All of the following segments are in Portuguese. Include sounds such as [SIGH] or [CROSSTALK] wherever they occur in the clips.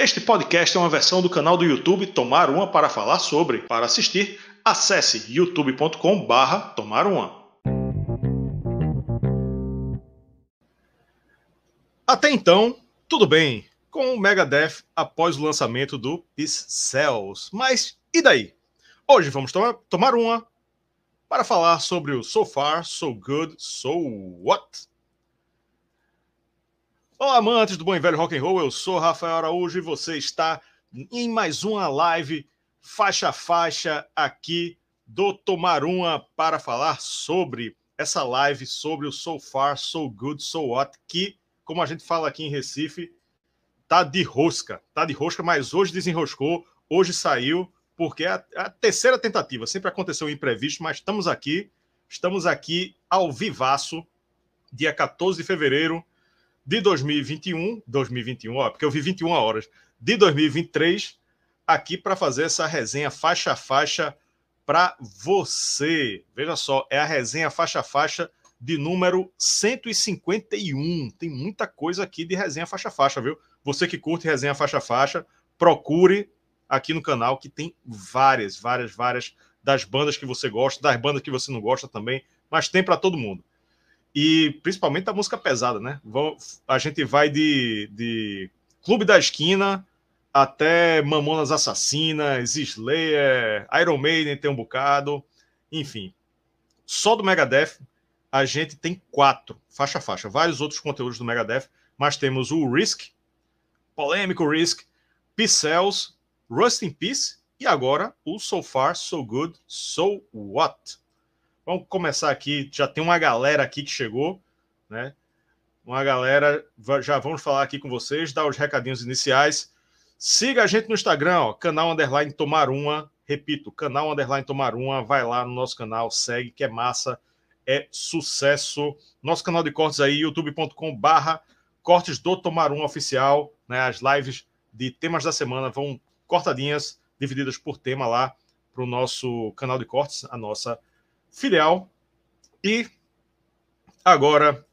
Este podcast é uma versão do canal do YouTube Tomar Uma para falar sobre. Para assistir, acesse youtube.com/barra Tomar Uma. Até então, tudo bem com o Megadeth após o lançamento do Peace Cells. Mas e daí? Hoje vamos tomar, tomar uma para falar sobre o So Far, So Good, So What. Olá, amantes do bom e velho rock and roll. Eu sou Rafael Araújo e você está em mais uma live faixa a faixa aqui do Tomar Uma para falar sobre essa live sobre o So Far, So Good, So What, que, como a gente fala aqui em Recife, tá de rosca, tá de rosca, mas hoje desenroscou, hoje saiu, porque é a, é a terceira tentativa. Sempre aconteceu um imprevisto, mas estamos aqui, estamos aqui ao vivaço, dia 14 de fevereiro de 2021, 2021, ó, porque eu vi 21 horas, de 2023, aqui para fazer essa resenha faixa a faixa para você. Veja só, é a resenha faixa a faixa de número 151. Tem muita coisa aqui de resenha faixa a faixa, viu? Você que curte resenha faixa a faixa, procure aqui no canal que tem várias, várias, várias das bandas que você gosta, das bandas que você não gosta também, mas tem para todo mundo e principalmente da música pesada, né? A gente vai de, de Clube da Esquina até Mamonas Assassinas, Slayer, Iron Maiden tem um bocado, enfim. Só do Megadeth a gente tem quatro, faixa a faixa, vários outros conteúdos do Megadeth, mas temos o Risk, polêmico Risk, Pixels, Rust in Peace e agora o So Far, So Good, So What. Vamos começar aqui. Já tem uma galera aqui que chegou, né? Uma galera, já vamos falar aqui com vocês, dar os recadinhos iniciais. Siga a gente no Instagram, ó, canal underline tomar uma. Repito, canal underline tomar uma. Vai lá no nosso canal, segue, que é massa, é sucesso. Nosso canal de cortes aí, youtube.com/barra cortes do tomar uma oficial. Né? As lives de temas da semana vão cortadinhas, divididas por tema lá para o nosso canal de cortes, a nossa filial. E agora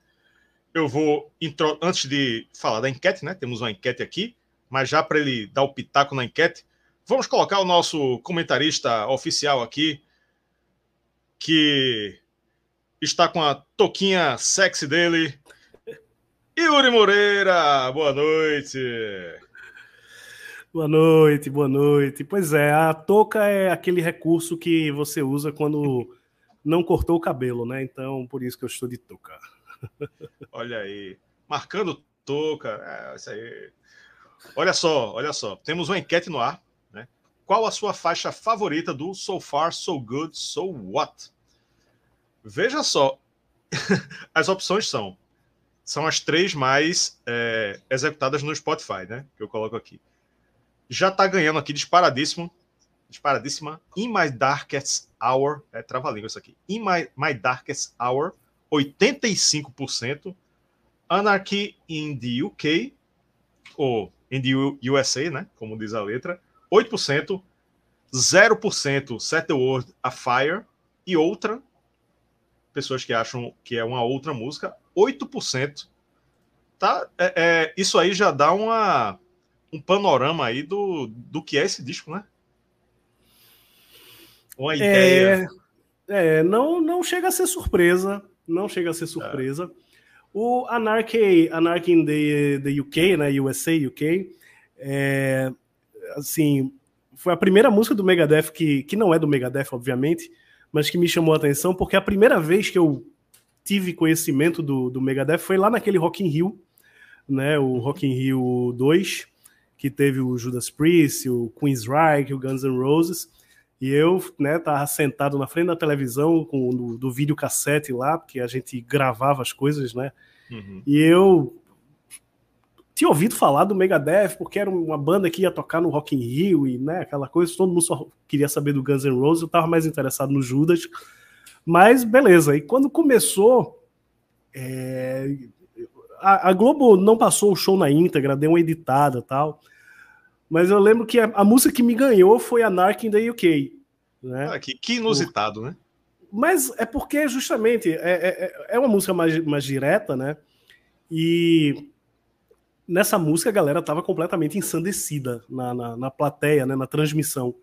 eu vou, antes de falar da enquete, né? Temos uma enquete aqui, mas já para ele dar o pitaco na enquete, vamos colocar o nosso comentarista oficial aqui, que está com a toquinha sexy dele. Yuri Moreira, boa noite. Boa noite, boa noite. Pois é, a touca é aquele recurso que você usa quando não cortou o cabelo, né? Então, por isso que eu estou de touca. Olha aí. Marcando touca. É, isso aí. Olha só, olha só. Temos uma enquete no ar. Né? Qual a sua faixa favorita do So Far, So Good, So What? Veja só. [LAUGHS] As opções são são as três mais é, executadas no Spotify, né? Que eu coloco aqui. Já está ganhando aqui disparadíssimo disparadíssima. In My Darkest Hour, é trava-língua isso aqui. In My, My Darkest Hour, 85%. Anarchy in the UK, ou in the USA, né? Como diz a letra, 8%. 0% Set the World Afire e outra, pessoas que acham que é uma outra música, 8%. Tá, é, é, isso aí já dá uma, um panorama aí do, do que é esse disco, né? Uma é, ideia. É, é, não, não chega a ser surpresa. Não chega a ser surpresa. É. O Anarchy, Anarchy in the, the UK, né? USA, UK, é, assim, foi a primeira música do Megadeth que, que não é do Megadeth, obviamente, mas que me chamou a atenção porque a primeira vez que eu tive conhecimento do, do Megadeth foi lá naquele Rock in Rio, né? O Rock in Rio 2, que teve o Judas Priest, o Queensryche, o Guns N' Roses. E eu, né, tava sentado na frente da televisão com do, do vídeo cassete lá, porque a gente gravava as coisas, né? Uhum. E eu tinha ouvido falar do Megadeth, porque era uma banda que ia tocar no Rock in Rio e, né, aquela coisa, todo mundo só queria saber do Guns N' Roses, eu tava mais interessado no Judas. Mas beleza, e quando começou, é... a, a Globo não passou o show na íntegra, deu uma editada tal. Mas eu lembro que a, a música que me ganhou foi Anarchy in the UK. Né? Ah, que, que inusitado, né? Mas é porque justamente é, é, é, é uma música mais, mais direta, né? E nessa música a galera tava completamente ensandecida na, na, na plateia, né, na transmissão.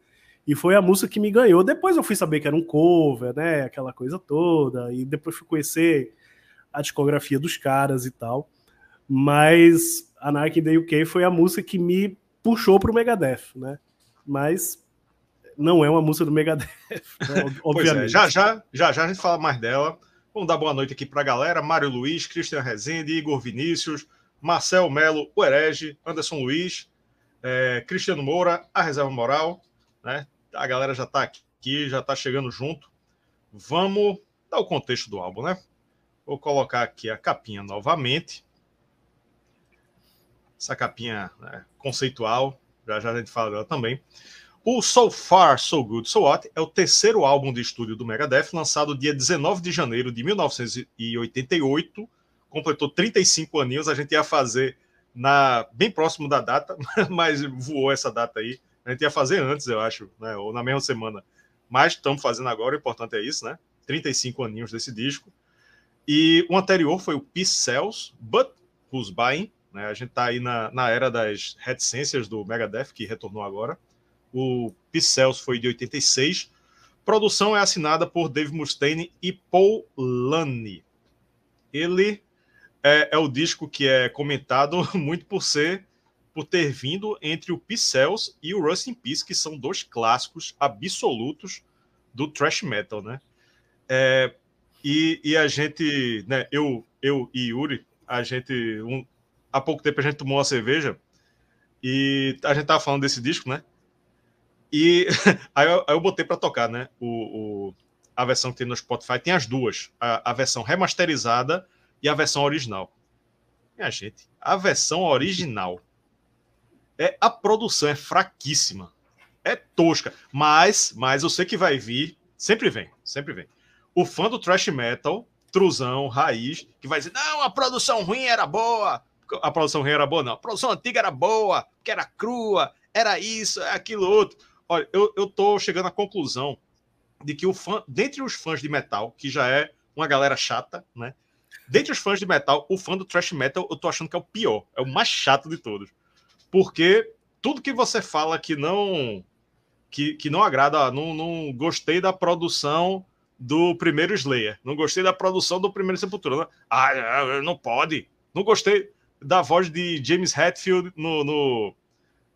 E foi a música que me ganhou. Depois eu fui saber que era um cover, né? Aquela coisa toda. E depois fui conhecer a discografia dos caras e tal. Mas Anarchy in the UK foi a música que me puxou pro Megadeth, né? Mas não é uma música do Megadeth, [LAUGHS] né? obviamente. É, já, já, já, já a gente fala mais dela. Vamos dar boa noite aqui pra galera. Mário Luiz, Cristian Rezende, Igor Vinícius, Marcel Melo, o Herege, Anderson Luiz, é, Cristiano Moura, a Reserva Moral, né? A galera já está aqui, já está chegando junto. Vamos dar o contexto do álbum, né? Vou colocar aqui a capinha novamente. Essa capinha né, conceitual, já já a gente fala dela também. O So Far, So Good, So What é o terceiro álbum de estúdio do Megadeth, lançado dia 19 de janeiro de 1988. Completou 35 aninhos, a gente ia fazer na bem próximo da data, [LAUGHS] mas voou essa data aí. A gente ia fazer antes, eu acho, né? ou na mesma semana. Mas estamos fazendo agora, o importante é isso, né? 35 aninhos desse disco. E o anterior foi o Peace Cells, But Who's Buying? Né? A gente está aí na, na era das reticências do Megadeth, que retornou agora. O Cells foi de 86. Produção é assinada por Dave Mustaine e Paul Lani. Ele é, é, o disco que é comentado [LAUGHS] muito por ser por ter vindo entre o Pixels e o Rust in Peace, que são dois clássicos absolutos do thrash metal, né? É, e, e, a gente, né, eu, eu e Yuri, a gente, um, há pouco tempo a gente tomou uma cerveja e a gente tava falando desse disco, né? E [LAUGHS] aí eu, aí eu botei para tocar, né? O, o, a versão que tem no Spotify tem as duas, a, a versão remasterizada e a versão original. Minha gente, a versão original é a produção é fraquíssima. É tosca. Mas, mas eu sei que vai vir. Sempre vem, sempre vem. O fã do thrash metal, truzão, raiz, que vai dizer: não, a produção ruim era boa. A produção ruim era boa, não. A produção antiga era boa, que era crua, era isso, é aquilo outro. Olha, eu, eu tô chegando à conclusão de que o fã, dentre os fãs de metal, que já é uma galera chata, né? Dentre os fãs de metal, o fã do thrash metal, eu tô achando que é o pior, é o mais chato de todos porque tudo que você fala que não que, que não agrada, não, não gostei da produção do primeiro Slayer, não gostei da produção do primeiro Sepultura. Não, ah, não pode. Não gostei da voz de James Hetfield no, no,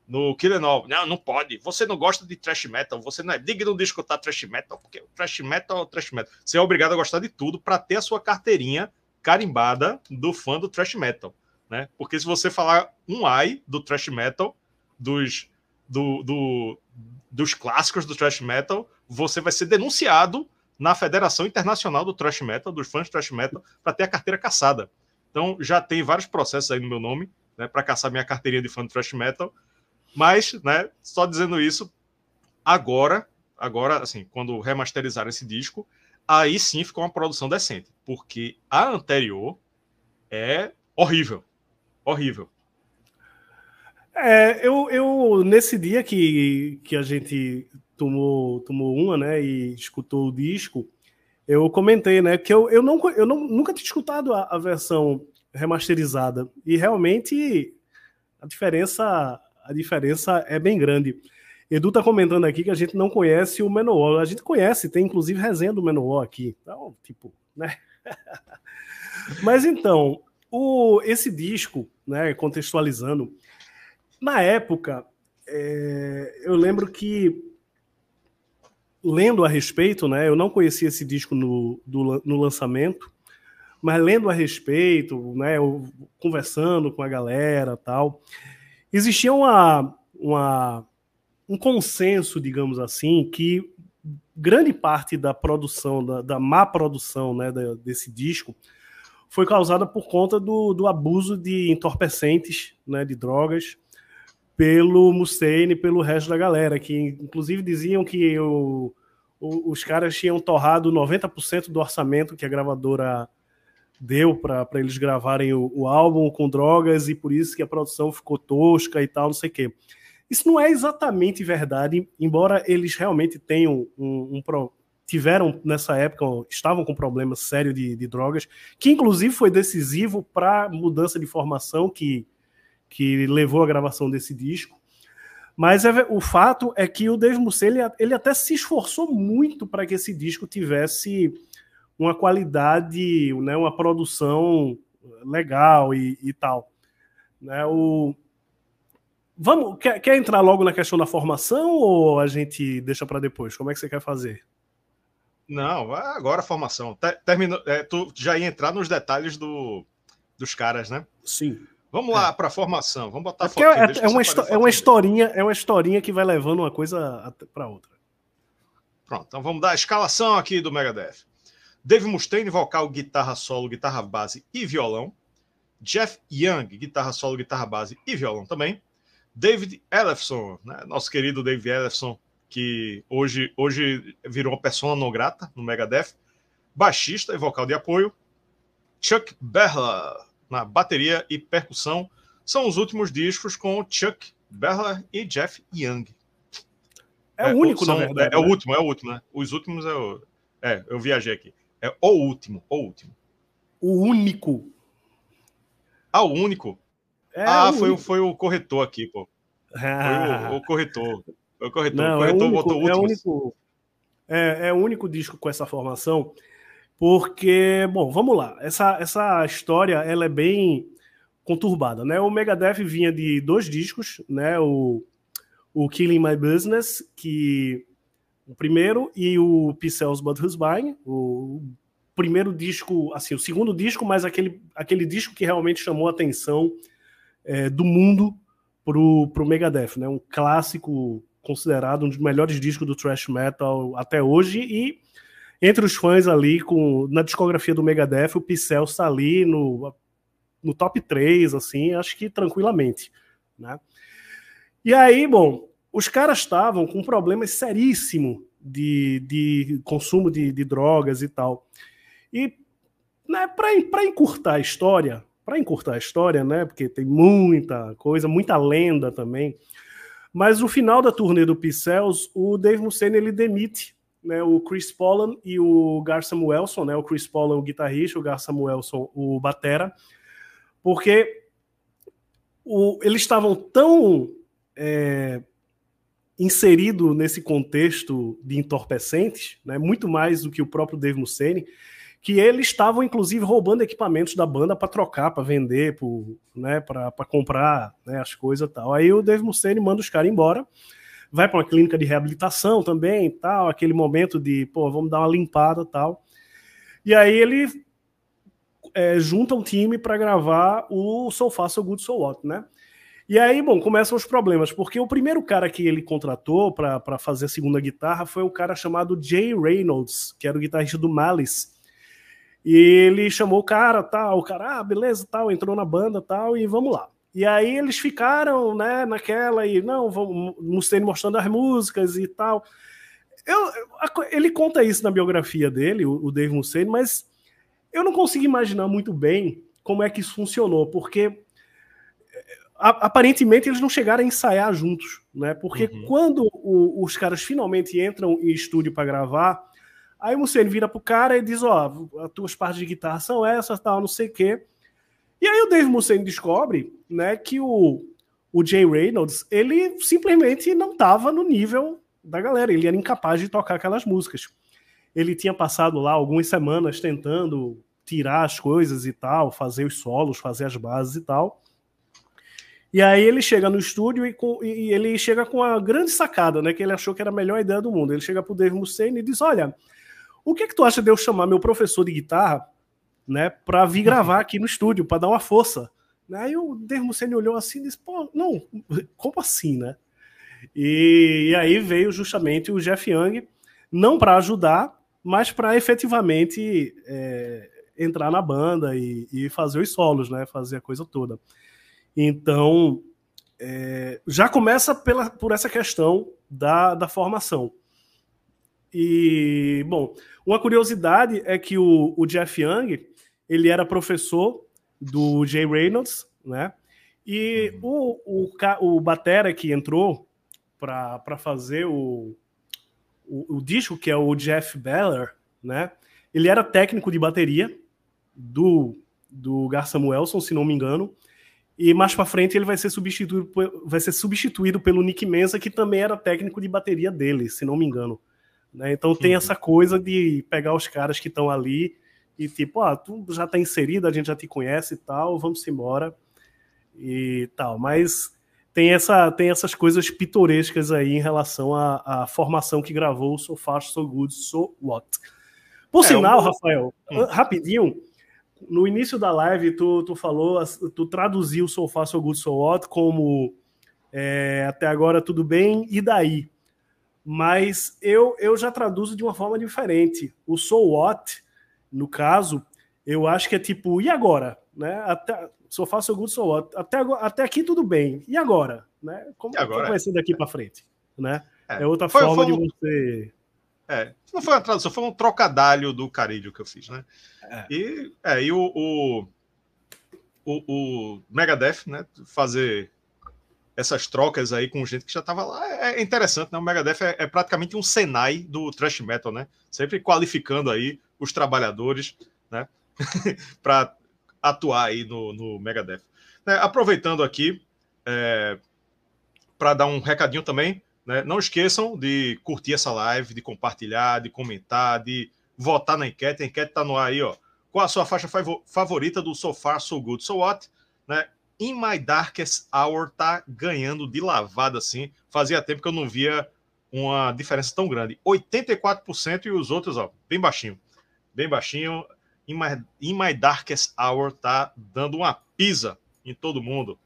no Killer All. Não, não pode. Você não gosta de thrash metal, você não é digno de escutar thrash metal, porque o thrash metal é o thrash metal. Você é obrigado a gostar de tudo para ter a sua carteirinha carimbada do fã do thrash metal né? Porque se você falar um ai do thrash metal, dos, do, do, dos clássicos do thrash metal, você vai ser denunciado na Federação Internacional do Thrash Metal, dos fãs de thrash metal, para ter a carteira caçada. Então já tem vários processos aí no meu nome, né, para caçar minha carteirinha de fã de thrash metal. Mas, né, só dizendo isso, agora, agora, assim, quando remasterizar esse disco, aí sim ficou uma produção decente, porque a anterior é horrível horrível. É, eu, eu nesse dia que, que a gente tomou, tomou uma, né, e escutou o disco, eu comentei, né, que eu, eu, não, eu não, nunca tinha escutado a, a versão remasterizada e realmente a diferença a diferença é bem grande. Edu tá comentando aqui que a gente não conhece o Menor. A gente conhece, tem inclusive resenha do Menor aqui. Então, tipo, né? [LAUGHS] Mas então, o, esse disco, né, contextualizando, na época, é, eu lembro que, lendo a respeito, né, eu não conhecia esse disco no, do, no lançamento, mas lendo a respeito, né, eu, conversando com a galera tal, existia uma, uma, um consenso, digamos assim, que grande parte da produção, da, da má produção né, desse disco, foi causada por conta do, do abuso de entorpecentes, né, de drogas, pelo Mustaine e pelo resto da galera, que inclusive diziam que o, o, os caras tinham torrado 90% do orçamento que a gravadora deu para eles gravarem o, o, álbum com drogas e por isso que a produção ficou tosca e tal, não sei o quê. Isso não é exatamente verdade, embora eles realmente tenham um, um, tiveram nessa época, estavam com problemas sérios de, de drogas, que inclusive foi decisivo para a mudança de formação que, que levou à gravação desse disco. Mas é, o fato é que o Dave Mustaine ele, ele até se esforçou muito para que esse disco tivesse uma qualidade, né, uma produção legal e, e tal. Né, o... Vamos, quer, quer entrar logo na questão da formação ou a gente deixa para depois? Como é que você quer fazer? Não, agora a formação. Terminou, é, tu já ia entrar nos detalhes do, dos caras, né? Sim. Vamos lá é. para a formação. Vamos botar é, é, é, uma é uma historinha, é uma historinha que vai levando uma coisa para outra. Pronto, então vamos dar a escalação aqui do Megadeth. Dave Mustaine, vocal, guitarra solo, guitarra base e violão. Jeff Young, guitarra solo, guitarra base e violão também. David Ellefson, né? nosso querido David Ellefson, que hoje, hoje virou uma persona não grata no Megadeth. Baixista e vocal de apoio. Chuck Berla, na bateria e percussão. São os últimos discos com Chuck Berla e Jeff Young. É, é o único, são, verdade. É, é, o né? último, é o último, né? Os últimos é o. É, eu viajei aqui. É o último, o último. O único. Ah, o único? É ah, o foi, único. foi o corretor aqui, pô. Foi o, o corretor. Foi o corretor. Não, o corretor é o único, botou o último. É o, único, é, é o único disco com essa formação, porque, bom, vamos lá. Essa, essa história ela é bem conturbada, né? O Megadeth vinha de dois discos, né? O, o Killing My Business, que o primeiro, e o Pixels But Who's Buying, o primeiro disco, assim, o segundo disco, mas aquele, aquele disco que realmente chamou a atenção é, do mundo pro, pro Megadeth, né? Um clássico considerado um dos melhores discos do thrash metal até hoje e entre os fãs ali com na discografia do Megadeth, o Pixel está ali no, no top 3, assim, acho que tranquilamente, né? E aí, bom, os caras estavam com um problema seríssimo de, de consumo de, de drogas e tal. E né, para encurtar a história, para encurtar a história, né, porque tem muita coisa, muita lenda também, mas no final da turnê do Pixels, o Dave Mustaine ele demite né, o Chris Pollan e o Gar Samuelson, né, o Chris Pollan o guitarrista, o Gar Samuelson o batera, porque o, eles estavam tão é, inserido nesse contexto de entorpecentes, né, muito mais do que o próprio Dave Mustaine, que eles estavam inclusive roubando equipamentos da banda para trocar, para vender, né, para comprar né, as coisas e tal. Aí o Dave Mustaine manda os caras embora, vai para uma clínica de reabilitação também, tal, aquele momento de, pô, vamos dar uma limpada tal. E aí ele é, junta um time para gravar o So Far So Good So What, né? E aí, bom, começam os problemas, porque o primeiro cara que ele contratou para fazer a segunda guitarra foi o cara chamado Jay Reynolds, que era o guitarrista do Malice. E ele chamou o cara, tal, o cara, ah, beleza, tal, entrou na banda, tal, e vamos lá. E aí eles ficaram, né, naquela e não, vamos Mustaine mostrando as músicas e tal. Eu, ele conta isso na biografia dele, o, o Dave Mustaine, mas eu não consigo imaginar muito bem como é que isso funcionou, porque aparentemente eles não chegaram a ensaiar juntos, né? Porque uhum. quando o, os caras finalmente entram em estúdio para gravar, aí o Mussene vira pro cara e diz: Ó, oh, as tuas partes de guitarra são essas, tal, não sei o quê. E aí o Dave Mussene descobre, né, que o, o Jay Reynolds, ele simplesmente não estava no nível da galera, ele era incapaz de tocar aquelas músicas. Ele tinha passado lá algumas semanas tentando tirar as coisas e tal, fazer os solos, fazer as bases e tal. E aí ele chega no estúdio e, com, e, ele chega com a grande sacada, né? Que ele achou que era a melhor ideia do mundo. Ele chega pro Dave Mustaine e diz: Olha, o que, que tu acha de eu chamar meu professor de guitarra, né, para vir gravar aqui no estúdio, para dar uma força? Aí o Mustaine olhou assim e disse: Pô, não, como assim, né? E, e aí veio justamente o Jeff Young, não para ajudar, mas para efetivamente é, entrar na banda e, e fazer os solos, né? Fazer a coisa toda. Então, é, já começa pela, por essa questão da, da formação. E, bom, uma curiosidade é que o, o Jeff Young, ele era professor do Jay Reynolds, né? E o, o, o Batera que entrou para fazer o, o, o, disco, que é o Jeff Beller, né? Ele era técnico de bateria do, do Gar Samuelson, se não me engano. E mais para frente ele vai ser substituído vai ser substituído pelo Nick Mensa, que também era técnico de bateria dele, se não me engano. Né? Então tem essa coisa de pegar os caras que estão ali e tipo, ah, tu já tá inserido, a gente já te conhece e tal, vamos embora e tal. Mas tem, essa, tem essas coisas pitorescas aí em relação à, à formação que gravou o So Far, So Good, So What. Por é, sinal, Rafael, hum. rapidinho, no início da live tu, tu falou, tu traduziu So Far, So Good, So What como é, até agora tudo bem, e daí? Mas eu, eu já traduzo de uma forma diferente. O So What, no caso, eu acho que é tipo, e agora? Né? Até, sofá, so good, so what. Até, até aqui tudo bem. E agora? Né? Como, agora? como vai ser daqui para frente? Né? É, é outra foi, forma foi um... de você. É, não foi uma tradução, foi um trocadalho do carilho que eu fiz, né? É. E, é, e o, o, o, o Megadeth, né? Fazer essas trocas aí com gente que já estava lá é, é interessante, né? O Megadeth é, é, praticamente um Senai do thrash metal, né? Sempre qualificando aí os trabalhadores, né? [LAUGHS] para atuar aí no, no Megadeth. É, aproveitando aqui, é, para dar um recadinho também, né, não esqueçam de curtir essa live, de compartilhar, de comentar, de votar na enquete. A enquete está no ar aí, ó. Qual a sua faixa favorita do So Far, So Good, So What? Né? In My Darkest Hour tá ganhando de lavada, assim. Fazia tempo que eu não via uma diferença tão grande. 84% e os outros, ó, bem baixinho. Bem baixinho. In My, In My Darkest Hour tá dando uma pisa em todo mundo.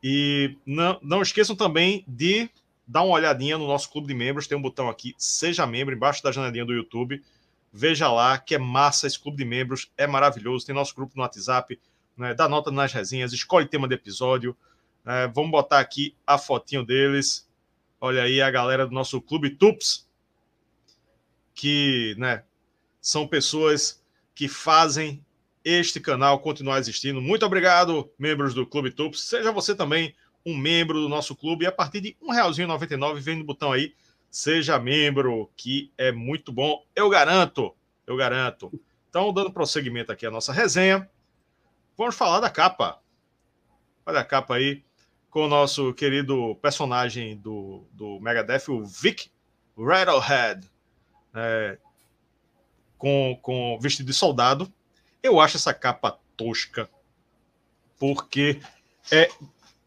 E não, não esqueçam também de dar uma olhadinha no nosso clube de membros. Tem um botão aqui, seja membro, embaixo da janelinha do YouTube. Veja lá que é massa esse clube de membros, é maravilhoso. Tem nosso grupo no WhatsApp, né, dá nota nas resenhas, escolhe tema de episódio. Né, vamos botar aqui a fotinho deles. Olha aí a galera do nosso clube Tups, que né, são pessoas que fazem este canal continuar existindo. Muito obrigado, membros do Clube Tups. Seja você também um membro do nosso clube. E a partir de R$ 1,99, vem no botão aí, seja membro, que é muito bom. Eu garanto, eu garanto. Então, dando prosseguimento aqui à nossa resenha, vamos falar da capa. Olha a capa aí, com o nosso querido personagem do, do Megadeth, o Vic Rattlehead. É, com, com vestido de soldado. Eu acho essa capa tosca, porque é,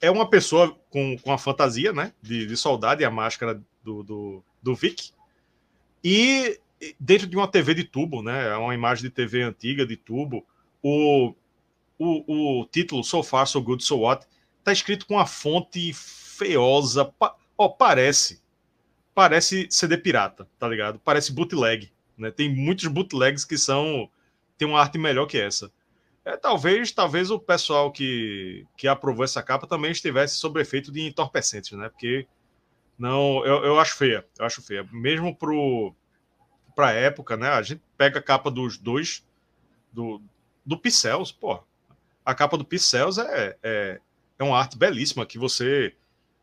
é uma pessoa com, com a fantasia né, de, de soldado e a máscara do, do, do Vic, e dentro de uma TV de tubo, né, é uma imagem de TV antiga de tubo, o, o, o título So Far, So Good, So What está escrito com uma fonte feiosa, pa, ó, parece, parece CD pirata, tá ligado? Parece bootleg. Né? Tem muitos bootlegs que são tem uma arte melhor que essa. É, talvez, talvez o pessoal que, que aprovou essa capa também estivesse sob efeito de entorpecentes, né? Porque não, eu, eu acho feia, eu acho feia. Mesmo pro para época, né? A gente pega a capa dos dois do do Pixels, pô. A capa do Pixels é, é, é uma arte belíssima que você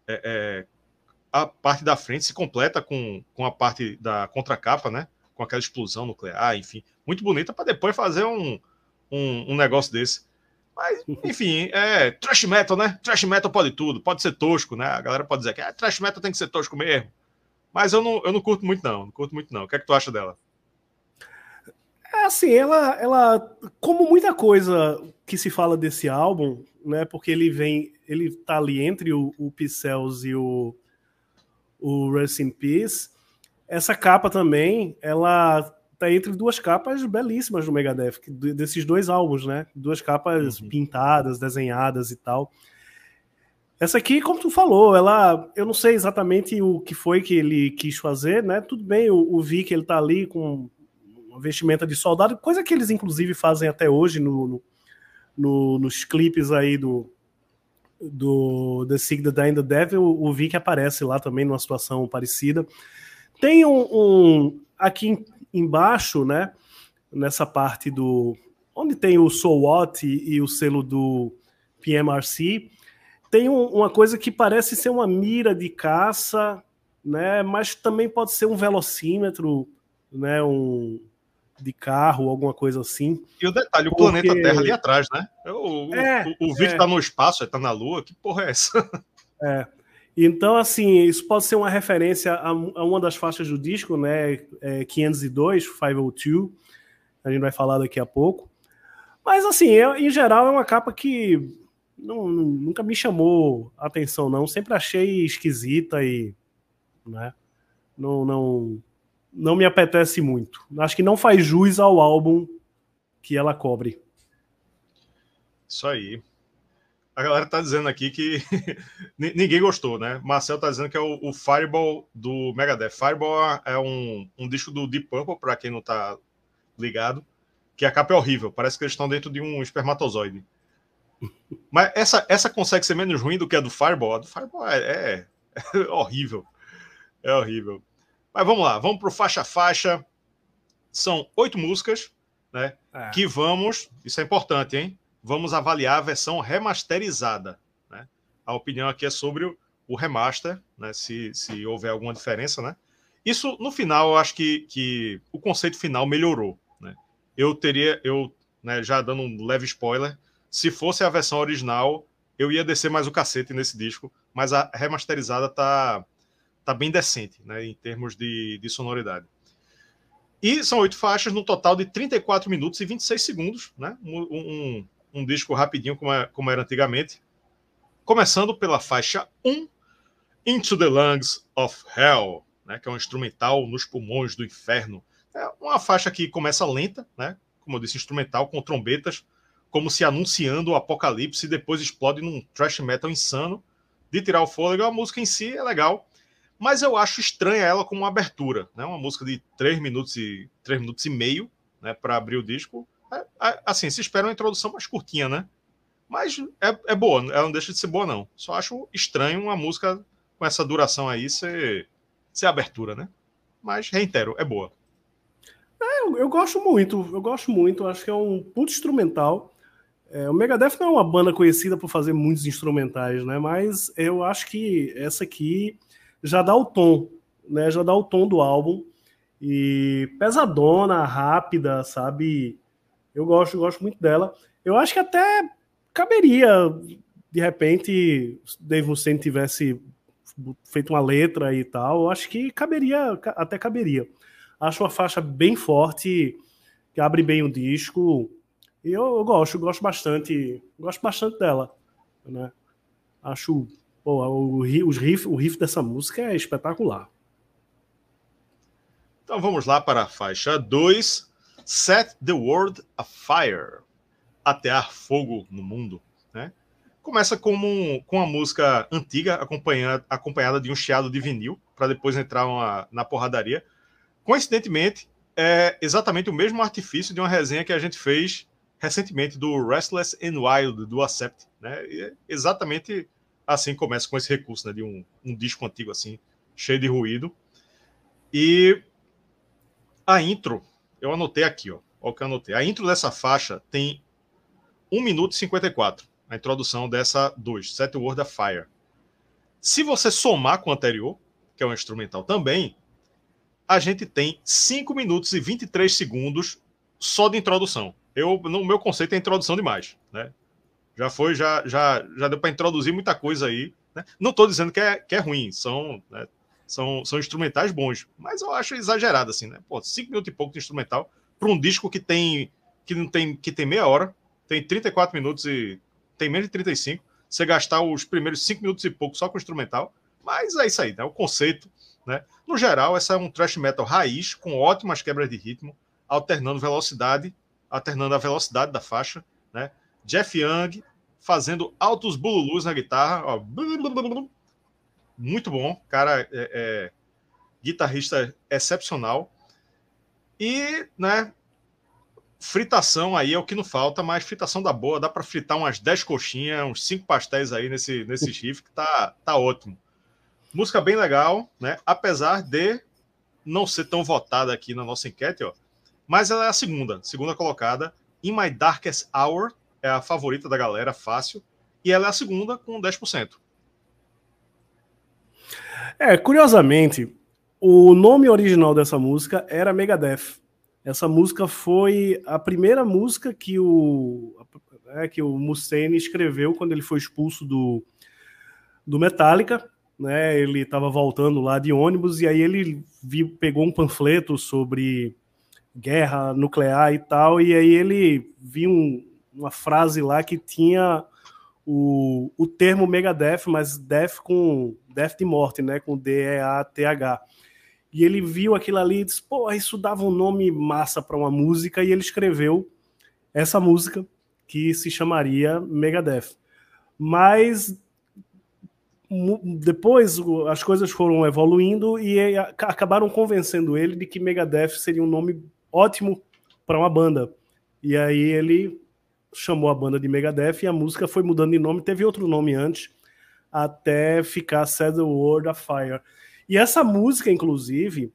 é, é, a parte da frente se completa com, com a parte da contracapa, né? Com aquela explosão nuclear, enfim, muito bonita para depois fazer um, um, um, negócio desse. Mas, enfim, é trash metal, né? Trash metal pode tudo, pode ser tosco, né? A galera pode dizer que é trash metal tem que ser tosco mesmo. Mas eu não, eu não curto muito, não. Não curto muito, não. O que é que tu acha dela? É assim, ela, ela, como muita coisa que se fala desse álbum, né? Porque ele vem, ele tá ali entre o, o Pixels e o, o Rest in Peace. Essa capa também, ela tá entre duas capas belíssimas do Megadeth, desses dois álbuns, né? Duas capas uhum. pintadas, desenhadas e tal. Essa aqui, como tu falou, ela, eu não sei exatamente o que foi que ele quis fazer, né? Tudo bem, o, o Vic ele tá ali com uma vestimenta de soldado, coisa que eles inclusive fazem até hoje no, no, no nos clipes aí do do The Sig the Dying the Devil, o Vic aparece lá também numa situação parecida. Tem um, um aqui embaixo, né? Nessa parte do onde tem o So What e, e o selo do PMRC, tem um, uma coisa que parece ser uma mira de caça, né? Mas também pode ser um velocímetro, né? Um de carro, alguma coisa assim. E o detalhe, porque... o planeta Terra ali atrás, né? O, é, o, o vídeo é. tá no espaço, tá na Lua, que porra é essa? É. Então, assim, isso pode ser uma referência a, a uma das faixas do disco, né? É 502, 502. A gente vai falar daqui a pouco. Mas, assim, eu, em geral, é uma capa que não, nunca me chamou atenção, não. Sempre achei esquisita e. Né? Não, não, não me apetece muito. Acho que não faz jus ao álbum que ela cobre. Isso aí. A galera tá dizendo aqui que [LAUGHS] ninguém gostou, né? Marcel tá dizendo que é o, o Fireball do Megadeth. Fireball é um, um disco do Deep Purple, para quem não tá ligado, que a capa é horrível. Parece que eles estão dentro de um espermatozoide. [LAUGHS] Mas essa, essa consegue ser menos ruim do que a do Fireball. A do Fireball é, é, é [LAUGHS] horrível. É horrível. Mas vamos lá, vamos para o faixa faixa. São oito músicas, né? É. Que vamos, isso é importante, hein? Vamos avaliar a versão remasterizada. Né? A opinião aqui é sobre o, remaster, né? se, se houver alguma diferença. Né? Isso, no final, eu acho que, que o conceito final melhorou. Né? Eu teria, eu né, já dando um leve spoiler, se fosse a versão original, eu ia descer mais o cacete nesse disco, mas a remasterizada tá, tá bem decente, né, em termos de, de sonoridade. E são oito faixas, no total de 34 minutos e 26 segundos, né? Um, um, um disco rapidinho, como, é, como era antigamente. Começando pela faixa 1, Into the Lungs of Hell, né, que é um instrumental nos pulmões do inferno. É uma faixa que começa lenta, né, como eu disse, instrumental, com trombetas, como se anunciando o apocalipse e depois explode num thrash metal insano de tirar o fôlego. A música em si é legal, mas eu acho estranha ela como uma abertura, né? Uma música de 3 minutos e 3 minutos e meio, né, para abrir o disco. É, é, assim, se espera uma introdução mais curtinha, né? Mas é, é boa, ela não deixa de ser boa, não. Só acho estranho uma música com essa duração aí ser, ser abertura, né? Mas, reitero, é boa. É, eu, eu, gosto muito, eu gosto muito. Acho que é um puto instrumental. É, o Megadeth não é uma banda conhecida por fazer muitos instrumentais, né? Mas eu acho que essa aqui já dá o tom, né? Já dá o tom do álbum. E pesadona, rápida, sabe? Eu gosto, gosto muito dela. Eu acho que até caberia, de repente, Dave Mustaine tivesse feito uma letra e tal. Eu acho que caberia, até caberia. Acho uma faixa bem forte, que abre bem o disco. E eu, eu gosto, gosto bastante, gosto bastante dela, né? Acho, pô, o, riff, o riff dessa música é espetacular. Então vamos lá para a faixa 2, Set the World Afire Atear Fogo no Mundo. Né? Começa como, com uma música antiga, acompanhada, acompanhada de um chiado de vinil, para depois entrar uma, na porradaria. Coincidentemente, é exatamente o mesmo artifício de uma resenha que a gente fez recentemente do Restless and Wild, do Accept. Né? É exatamente assim começa com esse recurso né? de um, um disco antigo assim, cheio de ruído. E a intro eu anotei aqui, ó. Olha o que eu anotei. A intro dessa faixa tem 1 minuto e 54. A introdução dessa 2, Set Word of Fire. Se você somar com o anterior, que é um instrumental também, a gente tem 5 minutos e 23 segundos só de introdução. Eu, no meu conceito, é introdução demais, né? Já foi, já, já, já deu para introduzir muita coisa aí. Né? Não estou dizendo que é, que é ruim, são né, são, são instrumentais bons, mas eu acho exagerado assim, né? Pô, cinco minutos e pouco de instrumental para um disco que tem que não tem que tem meia hora, tem 34 minutos e tem menos de 35, você gastar os primeiros cinco minutos e pouco só com instrumental, mas é isso aí, né? O conceito, né? No geral, essa é um thrash metal raiz com ótimas quebras de ritmo, alternando velocidade, alternando a velocidade da faixa, né? Jeff Young fazendo altos bululus na guitarra, ó, muito bom, cara, é, é, guitarrista excepcional. E, né, fritação aí é o que não falta, mas fritação da boa, dá para fritar umas 10 coxinhas, uns 5 pastéis aí nesse, nesse chifre, que tá, tá ótimo. Música bem legal, né? Apesar de não ser tão votada aqui na nossa enquete, ó. Mas ela é a segunda, segunda colocada. In My Darkest Hour é a favorita da galera, fácil. E ela é a segunda com 10%. É, curiosamente, o nome original dessa música era Megadeth. Essa música foi a primeira música que o, é, que o Mustaine escreveu quando ele foi expulso do, do Metallica. Né? Ele estava voltando lá de ônibus e aí ele viu, pegou um panfleto sobre guerra nuclear e tal, e aí ele viu um, uma frase lá que tinha o, o termo Megadeth, mas Death com Death de morte, né? Com D-E-A-T-H. E ele viu aquilo ali e disse: pô, isso dava um nome massa para uma música, e ele escreveu essa música que se chamaria Megadeth. Mas depois as coisas foram evoluindo e acabaram convencendo ele de que Megadeth seria um nome ótimo para uma banda. E aí ele chamou a banda de Megadeth e a música foi mudando de nome, teve outro nome antes, até ficar the World Afire. E essa música, inclusive,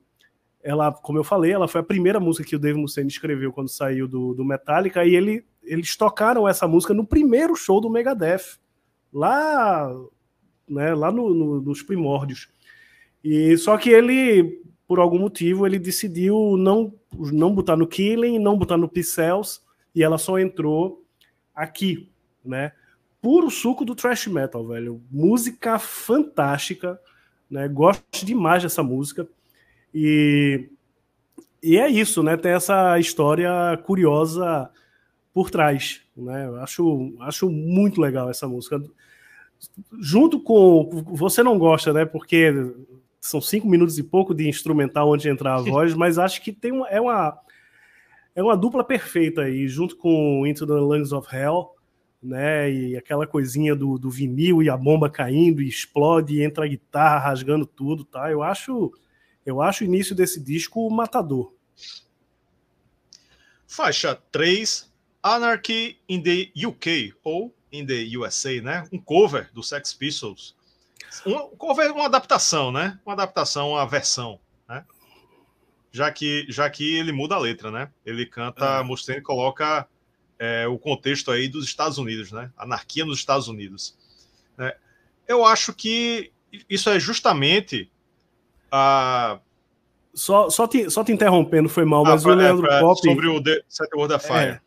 ela, como eu falei, ela foi a primeira música que o Dave Mustaine escreveu quando saiu do, do Metallica, e ele, eles tocaram essa música no primeiro show do Megadeth, lá, né, lá no, no, nos primórdios. E só que ele, por algum motivo, ele decidiu não, não botar no Killing, não botar no Pixels, e ela só entrou aqui, né? Puro suco do thrash metal, velho. Música fantástica, né? Gosto demais dessa música. E, e é isso, né? Tem essa história curiosa por trás, né? acho, acho muito legal essa música. Junto com. Você não gosta, né? Porque são cinco minutos e pouco de instrumental onde entrar a [LAUGHS] voz, mas acho que tem uma, é uma é uma dupla perfeita aí, junto com Into the Lungs of Hell, né? E aquela coisinha do, do vinil e a bomba caindo e explode e entra a guitarra rasgando tudo, tá? Eu acho eu acho o início desse disco matador. Faixa 3, Anarchy in the UK ou in the USA, né? Um cover do Sex Pistols. Um cover, uma adaptação, né? Uma adaptação, uma versão? Já que, já que ele muda a letra, né? Ele canta, é. Mustaine coloca é, o contexto aí dos Estados Unidos, né? Anarquia nos Estados Unidos. Né? Eu acho que isso é justamente a. Só, só, te, só te interrompendo, foi mal, mas ah, o Leandro é, Pop. Sobre o The Set World of Fire. É,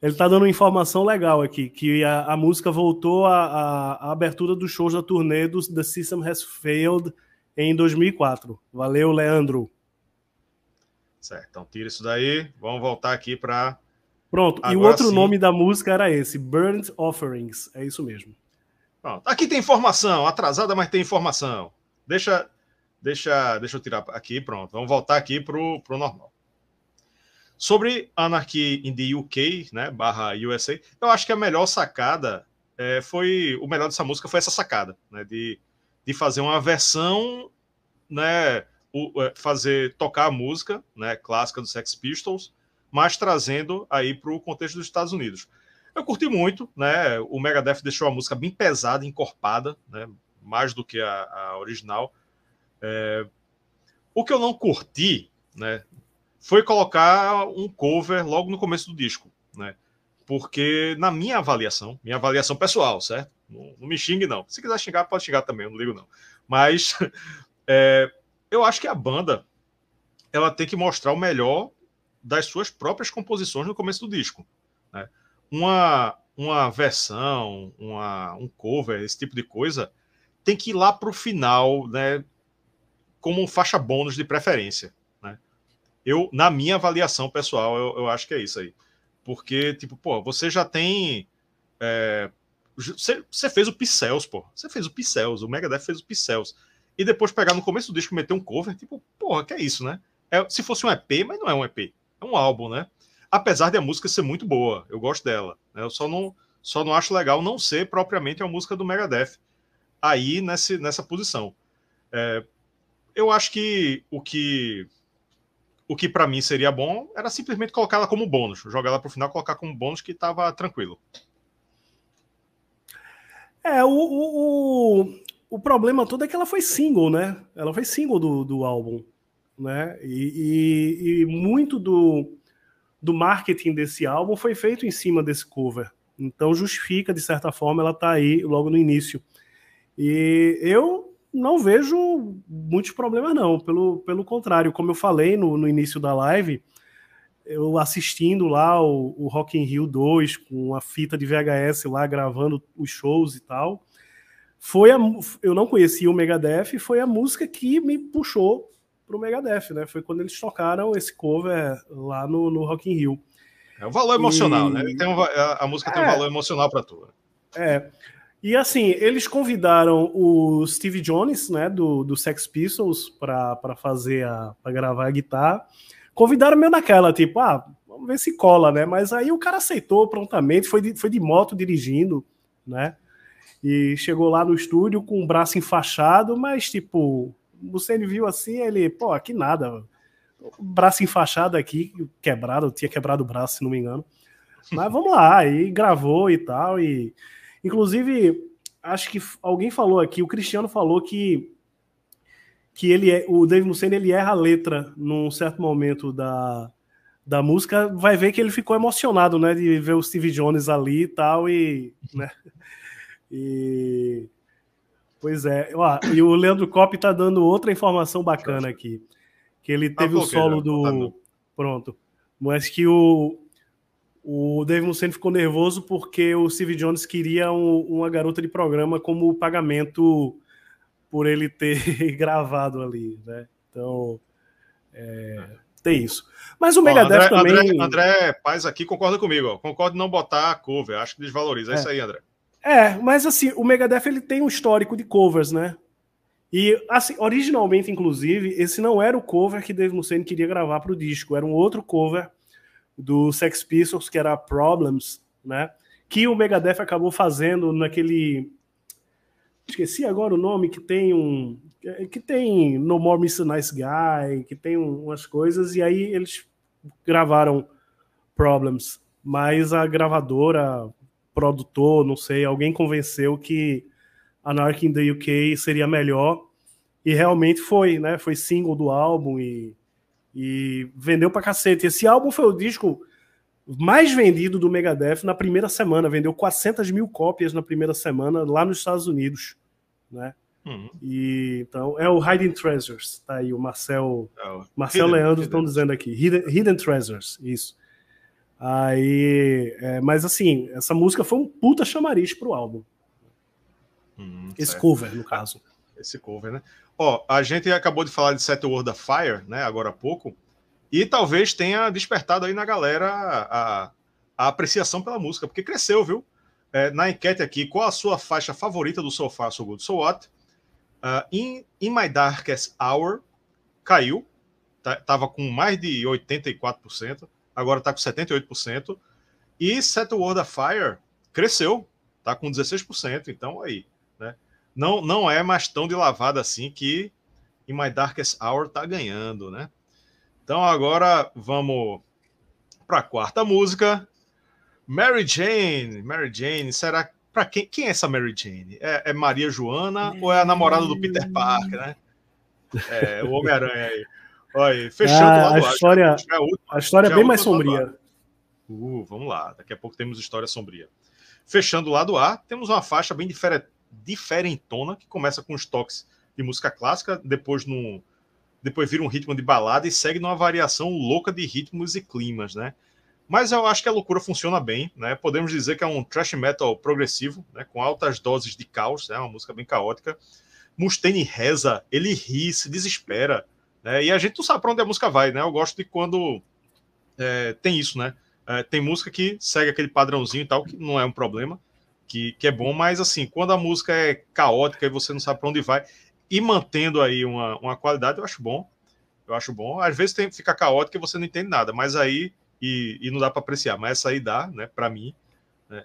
ele tá dando uma informação legal aqui, que a, a música voltou à abertura dos shows da turnê do The System Has Failed em 2004. Valeu, Leandro. Certo, então tira isso daí. Vamos voltar aqui para. Pronto, Agora e o outro sim. nome da música era esse, Burnt Offerings. É isso mesmo. Pronto. Aqui tem informação, atrasada, mas tem informação. Deixa, Deixa, deixa eu tirar aqui, pronto. Vamos voltar aqui para o normal. Sobre Anarchy in the UK, né, barra USA, eu acho que a melhor sacada é, foi, o melhor dessa música foi essa sacada, né, de, de fazer uma versão, né, fazer, tocar a música, né, clássica do Sex Pistols, mas trazendo aí para o contexto dos Estados Unidos. Eu curti muito, né, o Megadeth deixou a música bem pesada, encorpada, né, mais do que a, a original, é, o que eu não curti, né, foi colocar um cover logo no começo do disco, né? Porque na minha avaliação, minha avaliação pessoal, certo? Não, não me xingue não. Se quiser xingar, pode xingar também, eu não ligo não. Mas [LAUGHS] é, eu acho que a banda ela tem que mostrar o melhor das suas próprias composições no começo do disco. Né? Uma, uma versão, uma, um cover, esse tipo de coisa, tem que ir lá para o final, né? como faixa bônus de preferência. Né? Eu, na minha avaliação pessoal, eu, eu acho que é isso aí. Porque, tipo, pô, você já tem. É, você, você, fez o Pixels, pô. Você fez o Pixels, o Megadeth fez o Pixels. E depois pegar no começo do disco meter um cover, tipo, porra, que é isso, né? É, se fosse um EP, mas não é um EP. É um álbum, né? Apesar de a música ser muito boa, eu gosto dela. Né? Eu só não, só não acho legal não ser propriamente a música do Megadeth aí nesse, nessa posição. É, eu acho que o que o que para mim seria bom era simplesmente colocar ela como bônus, jogar ela para o final, colocar como bônus que estava tranquilo. É, o, o, o, problema todo é que ela foi single, né? Ela foi single do, do álbum, né? E, e, e muito do, do marketing desse álbum foi feito em cima desse cover. Então justifica, de certa forma, ela tá aí logo no início. E eu não vejo muitos problemas, não. Pelo, pelo contrário, como eu falei no, no início da live, eu assistindo lá o, o Rock in Rio 2 com a fita de VHS lá gravando os shows e tal. Foi a, eu não conhecia o Megadeth foi a música que me puxou pro Megadeth, né? Foi quando eles tocaram esse cover lá no, no Rock in Rio. É um valor emocional, e... né? Tem um, a, a, música tem um é. valor emocional para tu. É. E assim, eles convidaram o Steve Jones, né, do, do Sex Pistols, para fazer a para gravar a guitarra. Convidaram meio naquela, tipo, ah, vamos ver se cola, né? Mas aí o cara aceitou prontamente, foi de, foi de moto dirigindo, né? E chegou lá no estúdio com o braço enfaixado, mas tipo, você viu assim, ele, pô, aqui nada. Braço enfaixado aqui, quebrado, tinha quebrado o braço, se não me engano. Mas vamos lá, e gravou e tal, e Inclusive, acho que alguém falou aqui, o Cristiano falou que que ele é, o Dave Mustaine ele erra a letra num certo momento da, da música, vai ver que ele ficou emocionado, né, de ver o Steve Jones ali e tal e, né? E pois é, ó, e o Leandro Cop tá dando outra informação bacana aqui, que ele teve ah, o solo do pronto, mas que o o Dave Mustaine ficou nervoso porque o Steve Jones queria um, uma garota de programa como pagamento por ele ter [LAUGHS] gravado ali, né? Então, é, tem isso. Mas o Megadeth André, também... André, André Paz aqui concorda comigo, ó. concorda em não botar a cover, acho que desvaloriza. É, é isso aí, André. É, mas assim, o Megadeth ele tem um histórico de covers, né? E, assim, originalmente, inclusive, esse não era o cover que Dave Mustaine queria gravar para o disco, era um outro cover do Sex Pistols, que era Problems, né? Que o Megadeth acabou fazendo naquele. Esqueci agora o nome, que tem um. Que tem No More Mr. Nice Guy, que tem umas coisas, e aí eles gravaram Problems. Mas a gravadora, produtor, não sei, alguém convenceu que Anarchy in the UK seria melhor. E realmente foi, né? Foi single do álbum e e vendeu pra cacete. Esse álbum foi o disco mais vendido do Megadeth na primeira semana. Vendeu 400 mil cópias na primeira semana lá nos Estados Unidos, né? Uhum. E, então, é o Hidden Treasures, tá aí, o Marcel, é o Marcel Hidden, Leandro estão dizendo aqui, Hidden, Hidden, Treasures, isso. Aí, é, mas assim, essa música foi um puta chamariz pro álbum. Hum, Esse certo. cover, no caso. Esse cover, né? Ó, a gente acabou de falar de Set World of Fire, né, agora há pouco, e talvez tenha despertado aí na galera a, a apreciação pela música, porque cresceu, viu? É, na enquete aqui, qual a sua faixa favorita do So Far So Good So What? Uh, in, in My Darkest Hour caiu, tá, tava com mais de 84%, agora tá com 78%, e Set World of Fire cresceu, tá com 16%, então aí, né? não, não é mais tão de lavada assim que em My Darkest Hour tá ganhando, né? Então agora vamos para a quarta música. Mary Jane. Mary Jane, será para quem? Quem é essa Mary Jane? É, é Maria Joana ou é a namorada do Peter Parker, né? É, o Homem-Aranha aí. Olha, fechando ah, a história, a, a história é bem mais sombria. Uh, vamos lá, daqui a pouco temos história sombria. Fechando o lado A, temos uma faixa bem diferentona, que começa com os toques de música clássica, depois no depois vira um ritmo de balada e segue numa variação louca de ritmos e climas, né? Mas eu acho que a loucura funciona bem, né? Podemos dizer que é um thrash metal progressivo, né? Com altas doses de caos, é né? uma música bem caótica. Mustaine reza, ele ri, se desespera, né? E a gente não sabe para onde a música vai, né? Eu gosto de quando é, tem isso, né? É, tem música que segue aquele padrãozinho e tal, que não é um problema que, que é bom, mas assim, quando a música é caótica e você não sabe para onde vai, e mantendo aí uma, uma qualidade, eu acho bom. Eu acho bom. Às vezes tem, fica caótica e você não entende nada, mas aí, e, e não dá para apreciar, mas essa aí dá, né, para mim. Né?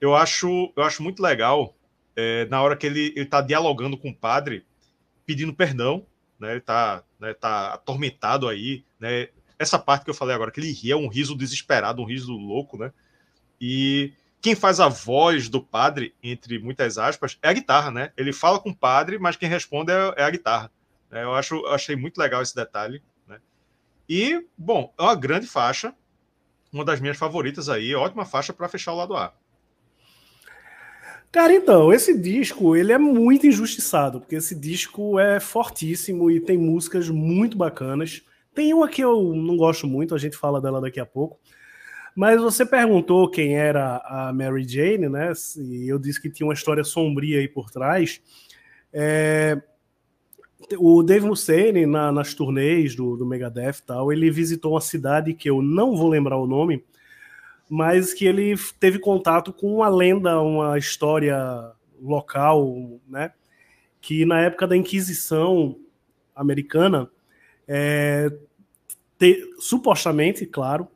Eu, acho, eu acho muito legal é, na hora que ele está dialogando com o padre, pedindo perdão, né, ele está né, tá atormentado aí, né, essa parte que eu falei agora, que ele ri, é um riso desesperado, um riso louco, né, e quem faz a voz do padre, entre muitas aspas, é a guitarra, né? Ele fala com o padre, mas quem responde é, é a guitarra. É, eu, acho, eu achei muito legal esse detalhe. Né? E, bom, é uma grande faixa, uma das minhas favoritas aí, ótima faixa para fechar o lado A. Cara, então, esse disco, ele é muito injustiçado, porque esse disco é fortíssimo e tem músicas muito bacanas. Tem uma que eu não gosto muito, a gente fala dela daqui a pouco. Mas você perguntou quem era a Mary Jane, né? E eu disse que tinha uma história sombria aí por trás. É, o Dave Mustaine, na, nas turnês do, do Megadeth e tal, ele visitou uma cidade que eu não vou lembrar o nome, mas que ele teve contato com uma lenda, uma história local, né? Que na época da Inquisição americana, é, te, supostamente, claro,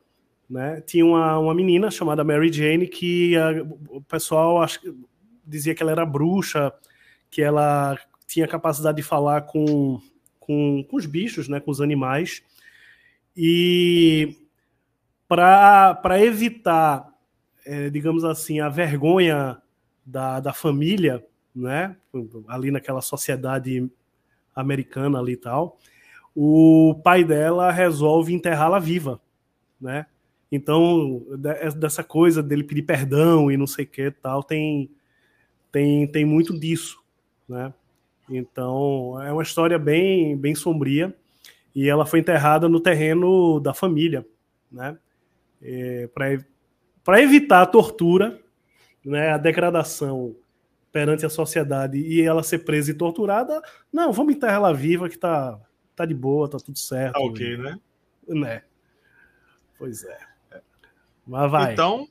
né, tinha uma, uma menina chamada Mary Jane que a, o pessoal acho, dizia que ela era bruxa, que ela tinha capacidade de falar com, com, com os bichos, né, com os animais. E para evitar, é, digamos assim, a vergonha da, da família, né, ali naquela sociedade americana ali e tal, o pai dela resolve enterrá-la viva, né? Então, é, dessa coisa dele pedir perdão e não sei o que tal, tem, tem, tem muito disso, né? Então, é uma história bem, bem sombria e ela foi enterrada no terreno da família, né? É, Para evitar a tortura, né, a degradação perante a sociedade e ela ser presa e torturada, não, vamos enterrar ela viva que tá, tá de boa, tá tudo certo. Tá ok, né? Né? Pois é. Mas vai. Então,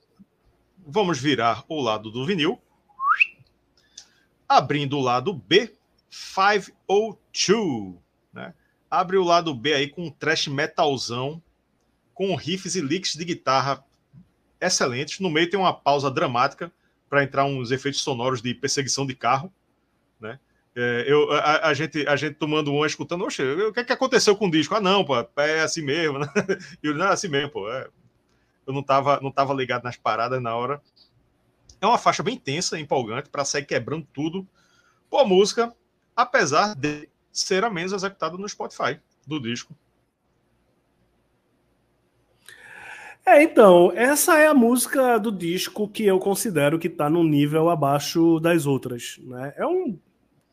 vamos virar o lado do vinil. Abrindo o lado B, 502, né? Abre o lado B aí com um trash metalzão, com riffs e licks de guitarra excelentes. No meio tem uma pausa dramática para entrar uns efeitos sonoros de perseguição de carro, né? É, eu, a, a, gente, a gente tomando um, escutando, oxe, o que, é que aconteceu com o disco? Ah, não, pô, é assim mesmo, né? [LAUGHS] E eu, não, é assim mesmo, pô. É. Eu não tava, não tava ligado nas paradas na hora. É uma faixa bem tensa, empolgante, para sair quebrando tudo. Boa música, apesar de ser a menos executada no Spotify do disco. É, então, essa é a música do disco que eu considero que tá num nível abaixo das outras, né? É um